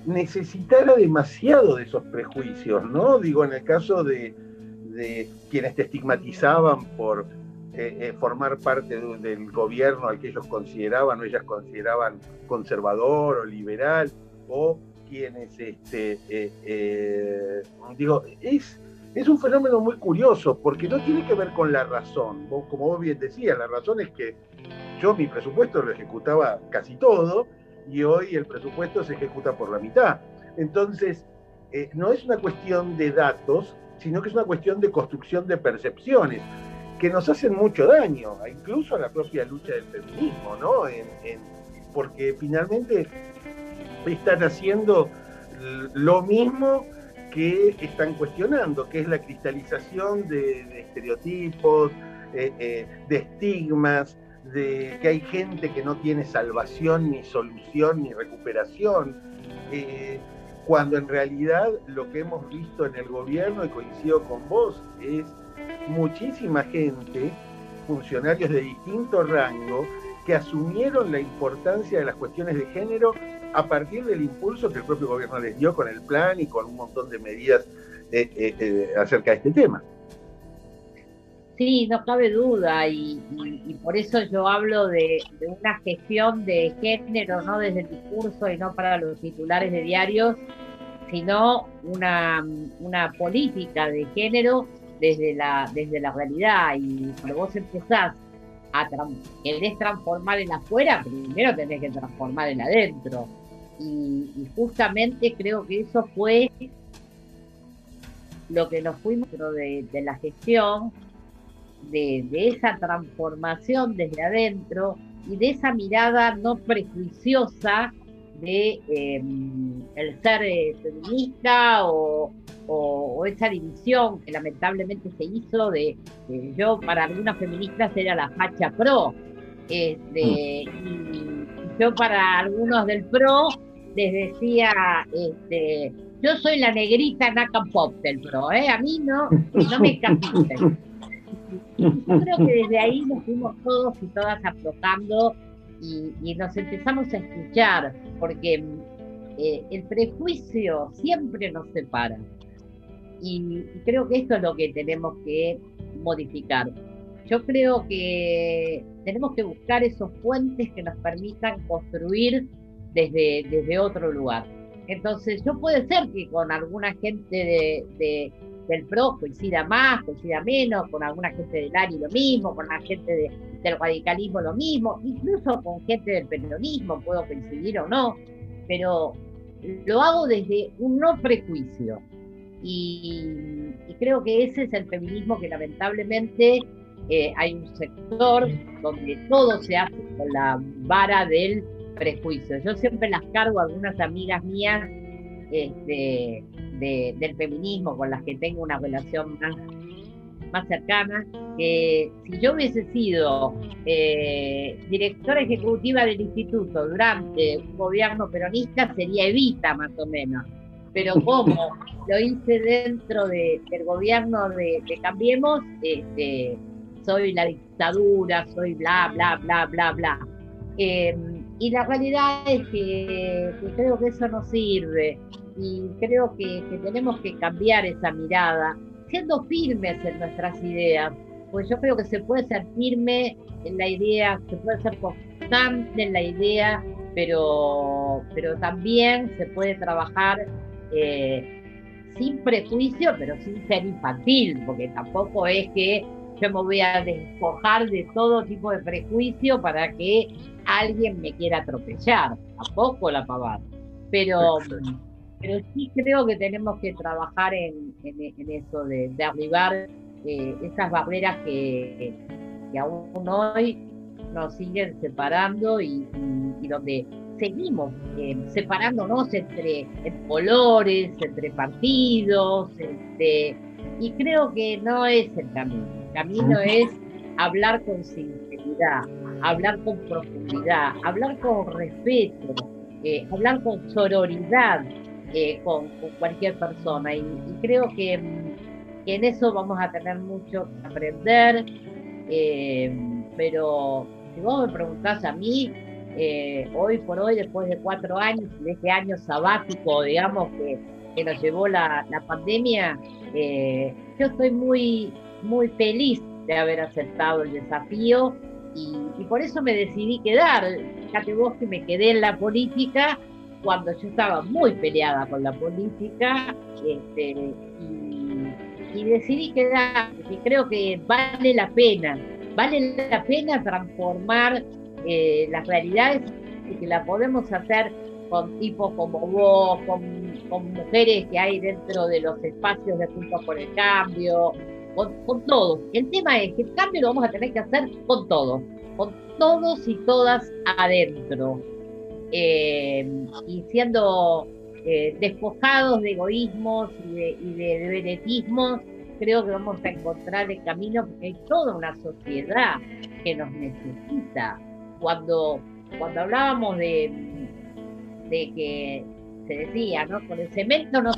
necesitara demasiado de esos prejuicios, ¿no? Digo, en el caso de, quienes te estigmatizaban por eh, eh, formar parte del gobierno al que ellos consideraban o ellas consideraban conservador o liberal, o quienes, este, eh, digo, es, es un fenómeno muy curioso porque no tiene que ver con la razón. como vos bien decías, la razón es que yo mi presupuesto lo ejecutaba casi todo y hoy el presupuesto se ejecuta por la mitad. Entonces, no es una cuestión de datos, sino que es una cuestión de construcción de percepciones que nos hacen mucho daño, incluso a la propia lucha del feminismo, ¿no? porque finalmente están haciendo lo mismo que están cuestionando, que es la cristalización de, estereotipos, eh, eh, de estigmas, de que hay gente que no tiene salvación, ni solución, ni recuperación, eh, cuando en realidad lo que hemos visto en el gobierno, y coincido con vos, es muchísima gente, funcionarios de distinto rango, que asumieron la importancia de las cuestiones de género a partir del impulso que el propio gobierno les dio con el plan y con un montón de medidas eh, eh, eh, acerca de este tema. Sí, no cabe duda, y, por eso yo hablo de, una gestión de género, no desde el discurso y no para los titulares de diarios, sino una, una política de género desde la, desde la realidad. Y cuando vos empezás a querés transformar en afuera, primero tenés que transformar en adentro. Y, justamente creo que eso fue lo que nos fuimos de, de la gestión, de, de, esa transformación desde adentro y de esa mirada no prejuiciosa de em, el ser eh, feminista o, esa división que lamentablemente se hizo de, yo para algunas feministas era la facha pro este, y, yo para algunos del pro les decía este, yo soy la negrita Naka Pop del pro, a mí no, no me capiten. Yo creo que desde ahí nos fuimos todos y todas aflojando y, nos empezamos a escuchar, porque eh, el prejuicio siempre nos separa. Y, creo que esto es lo que tenemos que modificar. Yo creo que tenemos que buscar esos puentes que nos permitan construir desde, desde otro lugar. Entonces, yo puede ser que con alguna gente de, del PRO coincida más, coincida menos, con alguna gente del ARI lo mismo, con la gente del radicalismo lo mismo, incluso con gente del peronismo puedo coincidir o no, pero lo hago desde un no prejuicio. Y, creo que ese es el feminismo que lamentablemente eh, hay un sector donde todo se hace con la vara del prejuicio. Yo siempre las cargo a algunas amigas mías este, del feminismo con las que tengo una relación más, más cercana, que si yo hubiese sido eh, directora ejecutiva del instituto durante un gobierno peronista, sería Evita más o menos. Pero como lo hice dentro del gobierno de, Cambiemos, este, soy la dictadura, soy bla, bla, bla, bla, bla. Em, y la realidad es que, creo que eso no sirve. Y creo que, tenemos que cambiar esa mirada, siendo firmes en nuestras ideas, pues yo creo que se puede ser firme en la idea, se puede ser constante en la idea, pero, pero también se puede trabajar eh, sin prejuicio, pero sin ser infantil, porque tampoco es que yo me voy a despojar de todo tipo de prejuicio para que alguien me quiera atropellar, tampoco la pavada. Pero, pero sí creo que tenemos que trabajar en, eso, de, derribar eh, esas barreras que, aún hoy nos siguen separando y, donde seguimos eh, separándonos entre, colores, entre partidos, este, y creo que no es el camino. El camino es hablar con sinceridad, hablar con profundidad, hablar con respeto, eh, hablar con sororidad, eh, con, cualquier persona. Y, creo que, en eso vamos a tener mucho que aprender. Eh, pero si vos me preguntás a mí, hoy por hoy, después de cuatro años, de este año sabático, digamos, que, que nos llevó la, la pandemia, yo estoy muy, muy feliz de haber aceptado el desafío y, y, por eso me decidí quedar. Fíjate vos que me quedé en la política cuando yo estaba muy peleada con la política este, y, decidí quedar, porque creo que vale la pena, vale la pena transformar eh, las realidades y que la podemos hacer con tipos como vos, con, mujeres que hay dentro de los espacios de Juntos por el Cambio, con, con todos. El tema es que el cambio lo vamos a tener que hacer con todos, con todos y todas adentro eh, y siendo eh, despojados de egoísmos y de, y creo que vamos a encontrar el camino porque hay toda una sociedad que nos necesita. Cuando, cuando hablábamos de, de que se decía, ¿no? Con el cemento no...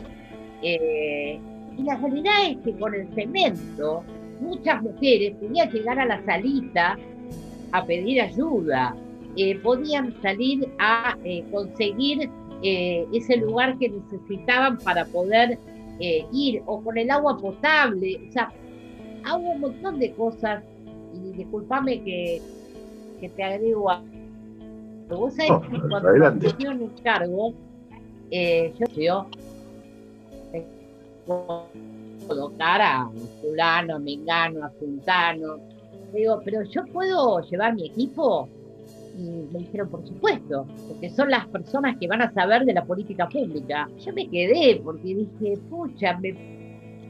Eh, y la realidad es que con el cemento muchas mujeres podían llegar a la salita a pedir ayuda, eh, podían salir a eh, conseguir ese lugar que necesitaban para poder ir, o con el agua potable, o sea, hago un montón de cosas, y discúlpame que, que te agrego a... Vos sabés que cuando me en un cargo, yo, yo colocar a fulano, a mengano, a sultano. Digo, pero yo puedo llevar mi equipo y me dijeron, por supuesto, porque son las personas que van a saber de la política pública. Yo me quedé porque dije, pucha, me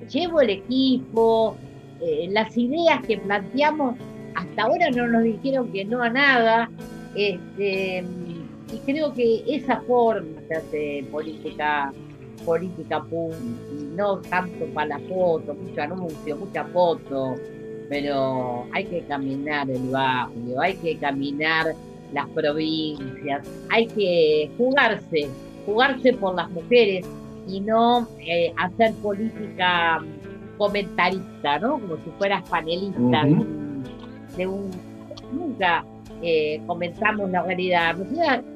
llevo el equipo, eh, las ideas que planteamos, hasta ahora no nos dijeron que no a nada, este, y creo que esa forma de política política pública, y no tanto para la foto, mucho anuncio, mucha foto, pero hay que caminar el barrio, hay que caminar las provincias, hay que jugarse, jugarse por las mujeres y no eh, hacer política comentarista, ¿no? Como si fueras panelista de, un, Nunca eh, comentamos la realidad.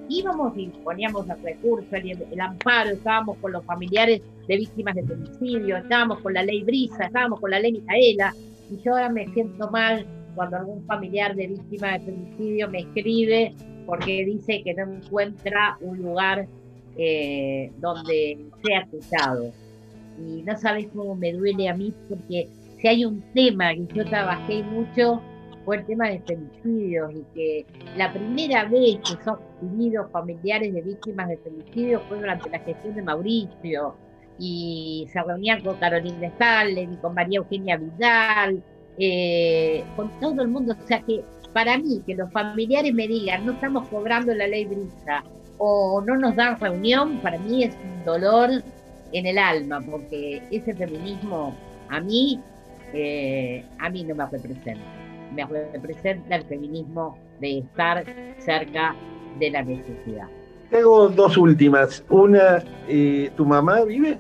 Íbamos y poníamos el recurso, el, amparo, estábamos con los familiares de víctimas de femicidio, estábamos con la ley Brisa, estábamos con la ley Micaela, y yo ahora me siento mal cuando algún familiar de víctima de femicidio me escribe porque dice que no encuentra un lugar eh, donde sea escuchado. Y no sabes cómo me duele a mí porque si hay un tema que yo trabajé mucho fue el tema de femicidios y que la primera vez que son unidos familiares de víctimas de femicidios fue durante la gestión de Mauricio y se reunían con Carolina Stalin con María Eugenia Vidal eh, con todo el mundo. O sea que para mí, que los familiares me digan, no estamos cobrando la ley brisa o no nos dan reunión, para mí es un dolor en el alma, porque ese feminismo a mí, eh, a mí no me representa. Me representa el feminismo de estar cerca de la necesidad. Tengo dos últimas. Una, eh, ¿tu mamá vive?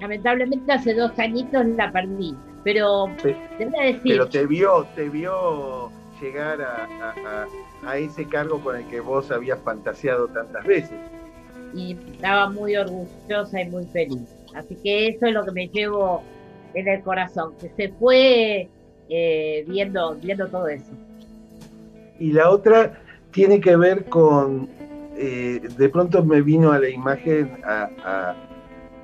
Lamentablemente hace dos añitos la perdí. Pero te voy a decir. Pero te vio, te vio llegar a, ese cargo con el que vos habías fantaseado tantas veces. Y estaba muy orgullosa y muy feliz. Así que eso es lo que me llevo en el corazón, que se fue eh, viendo, viendo todo eso. Y la otra tiene que ver con, eh, de pronto me vino a la imagen a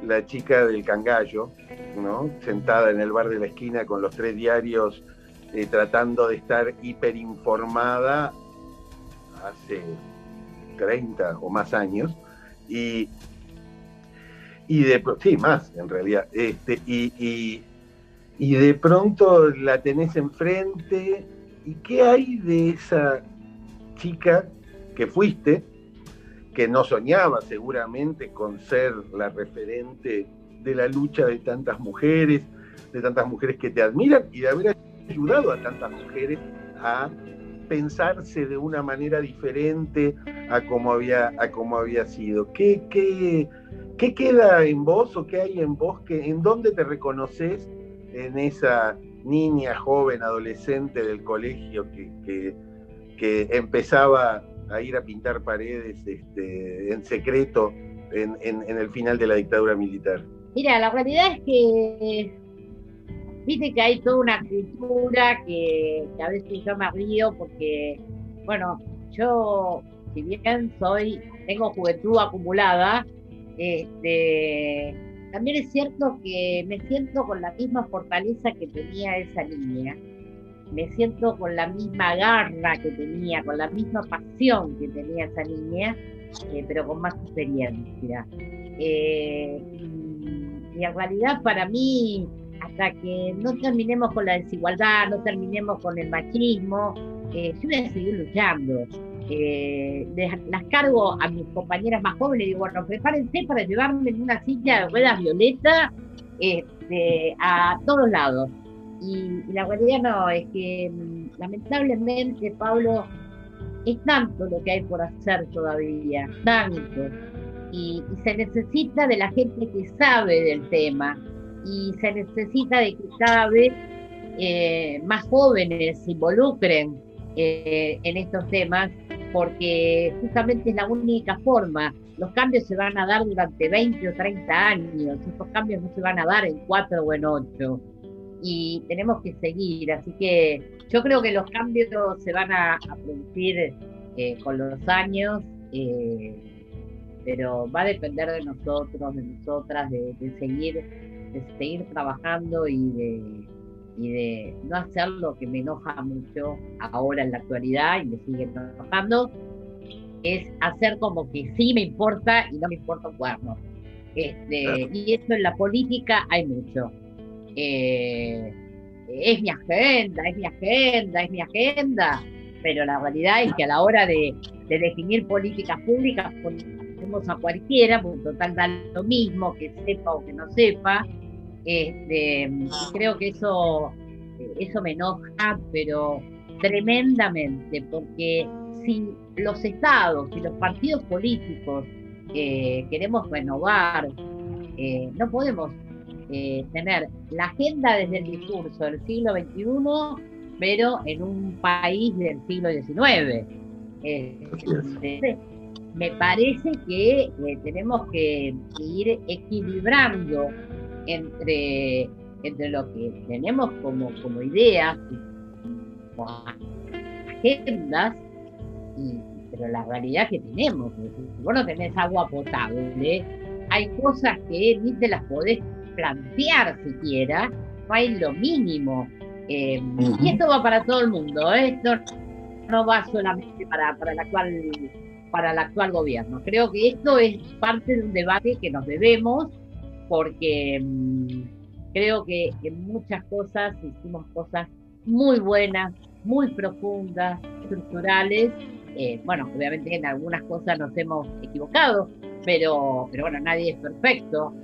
la chica del cangallo, ¿no? sentada en el bar de la esquina con los tres diarios, eh, tratando de estar hiperinformada hace 30 o más años, y, y de sí, más en realidad, este, y, y de pronto la tenés enfrente, ¿y qué hay de esa chica que fuiste? que no soñaba seguramente con ser la referente de la lucha de tantas mujeres, de tantas mujeres que te admiran y de haber ayudado a tantas mujeres a pensarse de una manera diferente a como había, a como había sido. ¿Qué, qué, qué queda en vos o qué hay en vos? Que, ¿En dónde te reconoces en esa niña, joven, adolescente del colegio que, que, que empezaba a ir a pintar paredes este, en secreto en, el final de la dictadura militar? Mira, la realidad es que dice que hay toda una cultura que, a veces yo me río porque, bueno, yo, si bien soy, tengo juventud acumulada, este, también es cierto que me siento con la misma fortaleza que tenía esa niña me siento con la misma garra que tenía, con la misma pasión que tenía esa niña, eh, pero con más experiencia. Eh, y, en realidad para mí, hasta que no terminemos con la desigualdad, no terminemos con el machismo, eh, yo voy a seguir luchando. Eh, las cargo a mis compañeras más jóvenes digo, bueno, prepárense para llevarme en una silla de ruedas violeta este, a todos lados. Y, la realidad no, es que mm, lamentablemente, Pablo, es tanto lo que hay por hacer todavía, tanto. Y, se necesita de la gente que sabe del tema y se necesita de que cada vez eh, más jóvenes se involucren eh, en estos temas porque justamente es la única forma. Los cambios se van a dar durante 20 o 30 años, estos cambios no se van a dar en 4 o en 8 y tenemos que seguir. Así que yo creo que los cambios se van a, producir eh, con los años, eh, pero va a depender de nosotros, de nosotras, de, seguir, de seguir trabajando y de, y de no hacer lo que me enoja mucho ahora en la actualidad y me sigue enojando, es hacer como que sí me importa y no me importa un cuerno. Este, Y eso en la política hay mucho. Eh, es mi agenda, es mi agenda, es mi agenda, pero la realidad es que a la hora de, definir políticas públicas ponemos a cualquiera, porque total da lo mismo, que sepa o que no sepa. Este, creo que eso, eso me enoja, pero tremendamente, porque si los estados y los partidos políticos eh, queremos renovar, eh, no podemos eh, tener la agenda desde el discurso del siglo XXI, pero en un país del siglo XIX. Eh, me parece que eh, tenemos que ir equilibrando entre, entre lo que tenemos como, como ideas, como agendas, y, pero la realidad que tenemos. Si vos no tenés agua potable, hay cosas que ni te las podés plantear siquiera, no hay lo mínimo. Eh, y esto va para todo el mundo, ¿eh? esto no va solamente para, para, el actual, para el actual gobierno. Creo que esto es parte de un debate que nos debemos porque mm, creo que en muchas cosas hicimos cosas muy buenas, muy profundas, estructurales. Eh, bueno, obviamente en algunas cosas nos hemos equivocado, pero, pero bueno, nadie es perfecto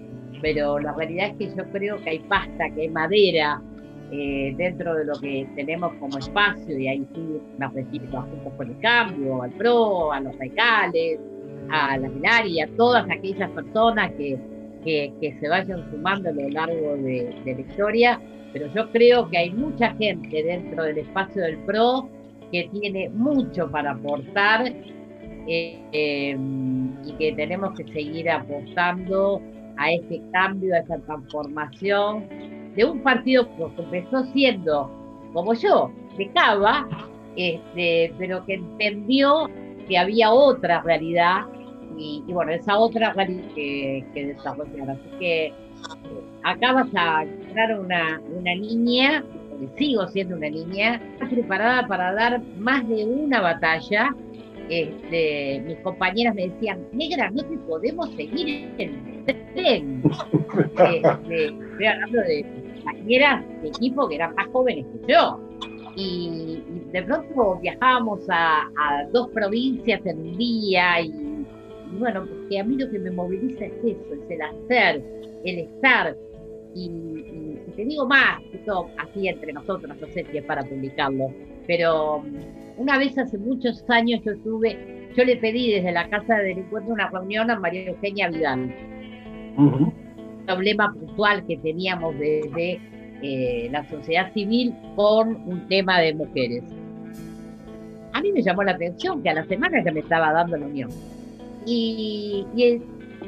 pero la realidad es que yo creo que hay pasta, que hay madera eh, dentro de lo que tenemos como espacio, y ahí sí refiero a Juntos por el Cambio, al PRO, a los radicales, a la y a todas aquellas personas que, que, se vayan sumando a lo largo de, la historia, pero yo creo que hay mucha gente dentro del espacio del PRO que tiene mucho para aportar eh, eh, y que tenemos que seguir apostando a ese cambio, a esa transformación de un partido que empezó siendo, como yo, de Cava, este, pero que entendió que había otra realidad y, bueno, esa otra que, que desarrollar. Así que eh, acá vas a encontrar una, una niña, porque sigo siendo una niña, preparada para dar más de una batalla este, mis compañeras me decían, negra, no te podemos seguir en el tren. Este, estoy hablando de compañeras de equipo que eran más jóvenes que yo. Y, de pronto viajábamos a, dos provincias en un día y, bueno, porque a mí lo que me moviliza es eso, es el hacer, el estar. Y, te digo más, esto así entre nosotros, no sé si es para publicarlo, pero una vez hace muchos años yo tuve, yo le pedí desde la Casa de Encuentro una reunión a María Eugenia Vidal. Un problema puntual que teníamos desde eh, la sociedad civil con un tema de mujeres. A mí me llamó la atención que a la semana ya me estaba dando la unión. Y,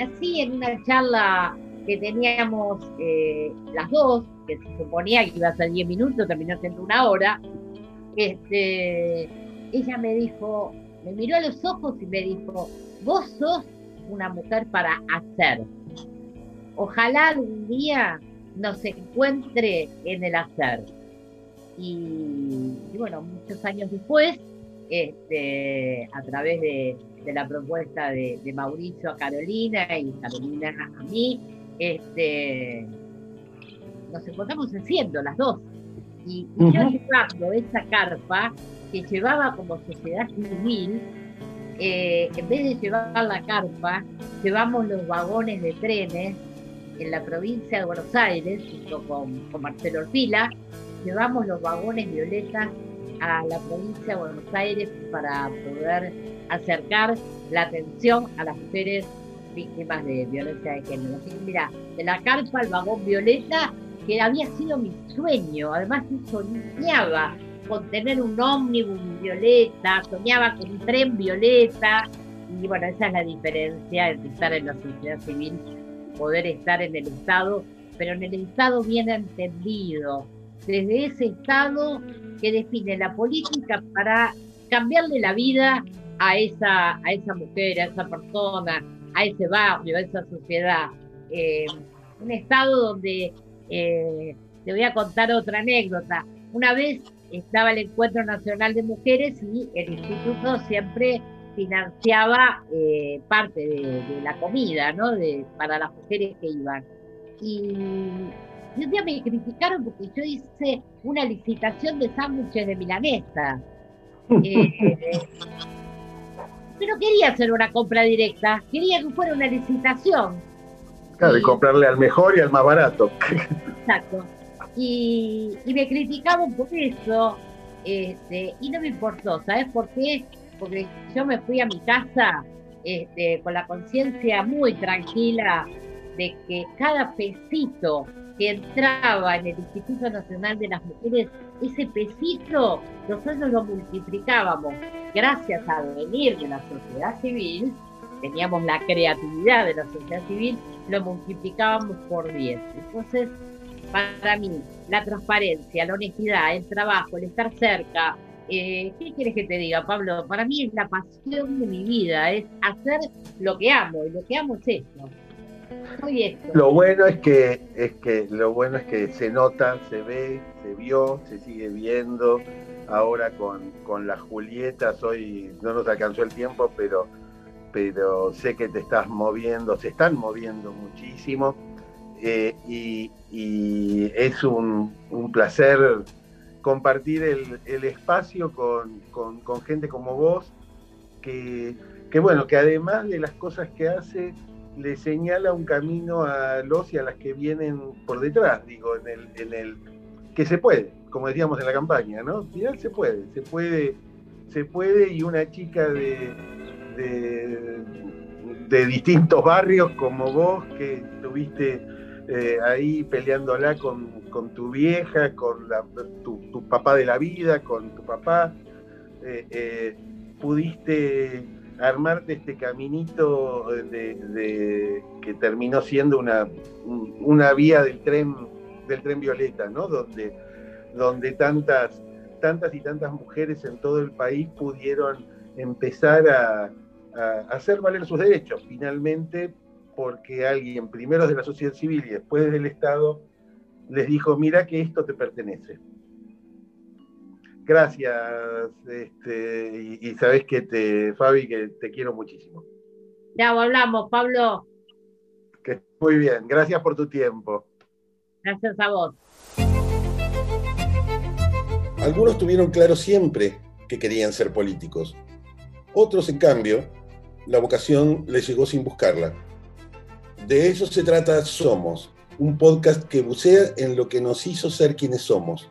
así en una charla que teníamos eh, las dos, que se suponía que iba a ser 10 minutos, terminó siendo una hora, este, ella me dijo, me miró a los ojos y me dijo, vos sos una mujer para hacer. Ojalá algún día nos encuentre en el hacer. Y, bueno, muchos años después, este, a través de, la propuesta de, Mauricio a Carolina y Carolina a mí, este, nos encontramos haciendo las dos. Y, yo llevando esa carpa que llevaba como sociedad civil eh, en vez de llevar la carpa, llevamos los vagones de trenes en la provincia de Buenos Aires, junto con, con Marcelo Orfila, llevamos los vagones violetas a la provincia de Buenos Aires para poder acercar la atención a las mujeres víctimas de violencia de género. Así que mira, de la carpa al vagón violeta, que había sido mi sueño, además yo soñaba con tener un ómnibus violeta, soñaba con un tren violeta, y bueno, esa es la diferencia entre estar en la sociedad civil poder estar en el Estado, pero en el Estado bien entendido, desde ese Estado que define la política para cambiarle la vida a esa, a esa mujer, a esa persona, a ese barrio, a esa sociedad. Eh, un Estado donde, eh, te voy a contar otra anécdota, una vez estaba el Encuentro Nacional de Mujeres y el instituto siempre financiaba eh, parte de, la comida, ¿no? De, para las mujeres que iban. Y, un día me criticaron porque yo hice una licitación de sándwiches de milanesa. Eh, pero quería hacer una compra directa, quería que fuera una licitación. Claro, y comprarle al mejor y al más barato. Exacto y, me criticaban por eso, este, y no me importó, ¿sabes por qué? Porque yo me fui a mi casa este, con la conciencia muy tranquila de que cada pesito que entraba en el Instituto Nacional de las Mujeres, ese pesito nosotros lo multiplicábamos. Gracias al venir de la sociedad civil, teníamos la creatividad de la sociedad civil, lo multiplicábamos por 10. Entonces, para mí, la transparencia, la honestidad, el trabajo, el estar cerca. Eh, ¿Qué quieres que te diga, Pablo? Para mí es la pasión de mi vida, es hacer lo que amo, y lo que amo es esto. Lo bueno es que, es que lo bueno es que se nota, se ve, se vio, se sigue viendo. Ahora con, con la Julieta, hoy no nos alcanzó el tiempo, pero, pero sé que te estás moviendo, se están moviendo muchísimo eh, y, es un, placer compartir el, espacio con, gente como vos, que, bueno, que además de las cosas que hace, le señala un camino a los y a las que vienen por detrás, digo, en el, en el que se puede, como decíamos en la campaña, ¿no? Final se puede, se puede, se puede, y una chica de, de distintos barrios como vos, que tuviste eh, ahí peleándola con, con, tu vieja, con tu, papá de la vida, con tu papá, eh, eh, pudiste armarte este caminito de, que terminó siendo una, una vía del tren, del tren violeta, ¿no? Donde, donde tantas, tantas y tantas mujeres en todo el país pudieron empezar a, a hacer valer sus derechos. Finalmente porque alguien, primero de la sociedad civil y después del Estado, les dijo, mira que esto te pertenece. Gracias, este, y, sabes que te, Fabi, que te quiero muchísimo. Ya hablamos, Pablo. Que muy bien, gracias por tu tiempo. Gracias a vos. Algunos tuvieron claro siempre que querían ser políticos. Otros, en cambio, la vocación les llegó sin buscarla. De eso se trata Somos, un podcast que bucea en lo que nos hizo ser quienes somos.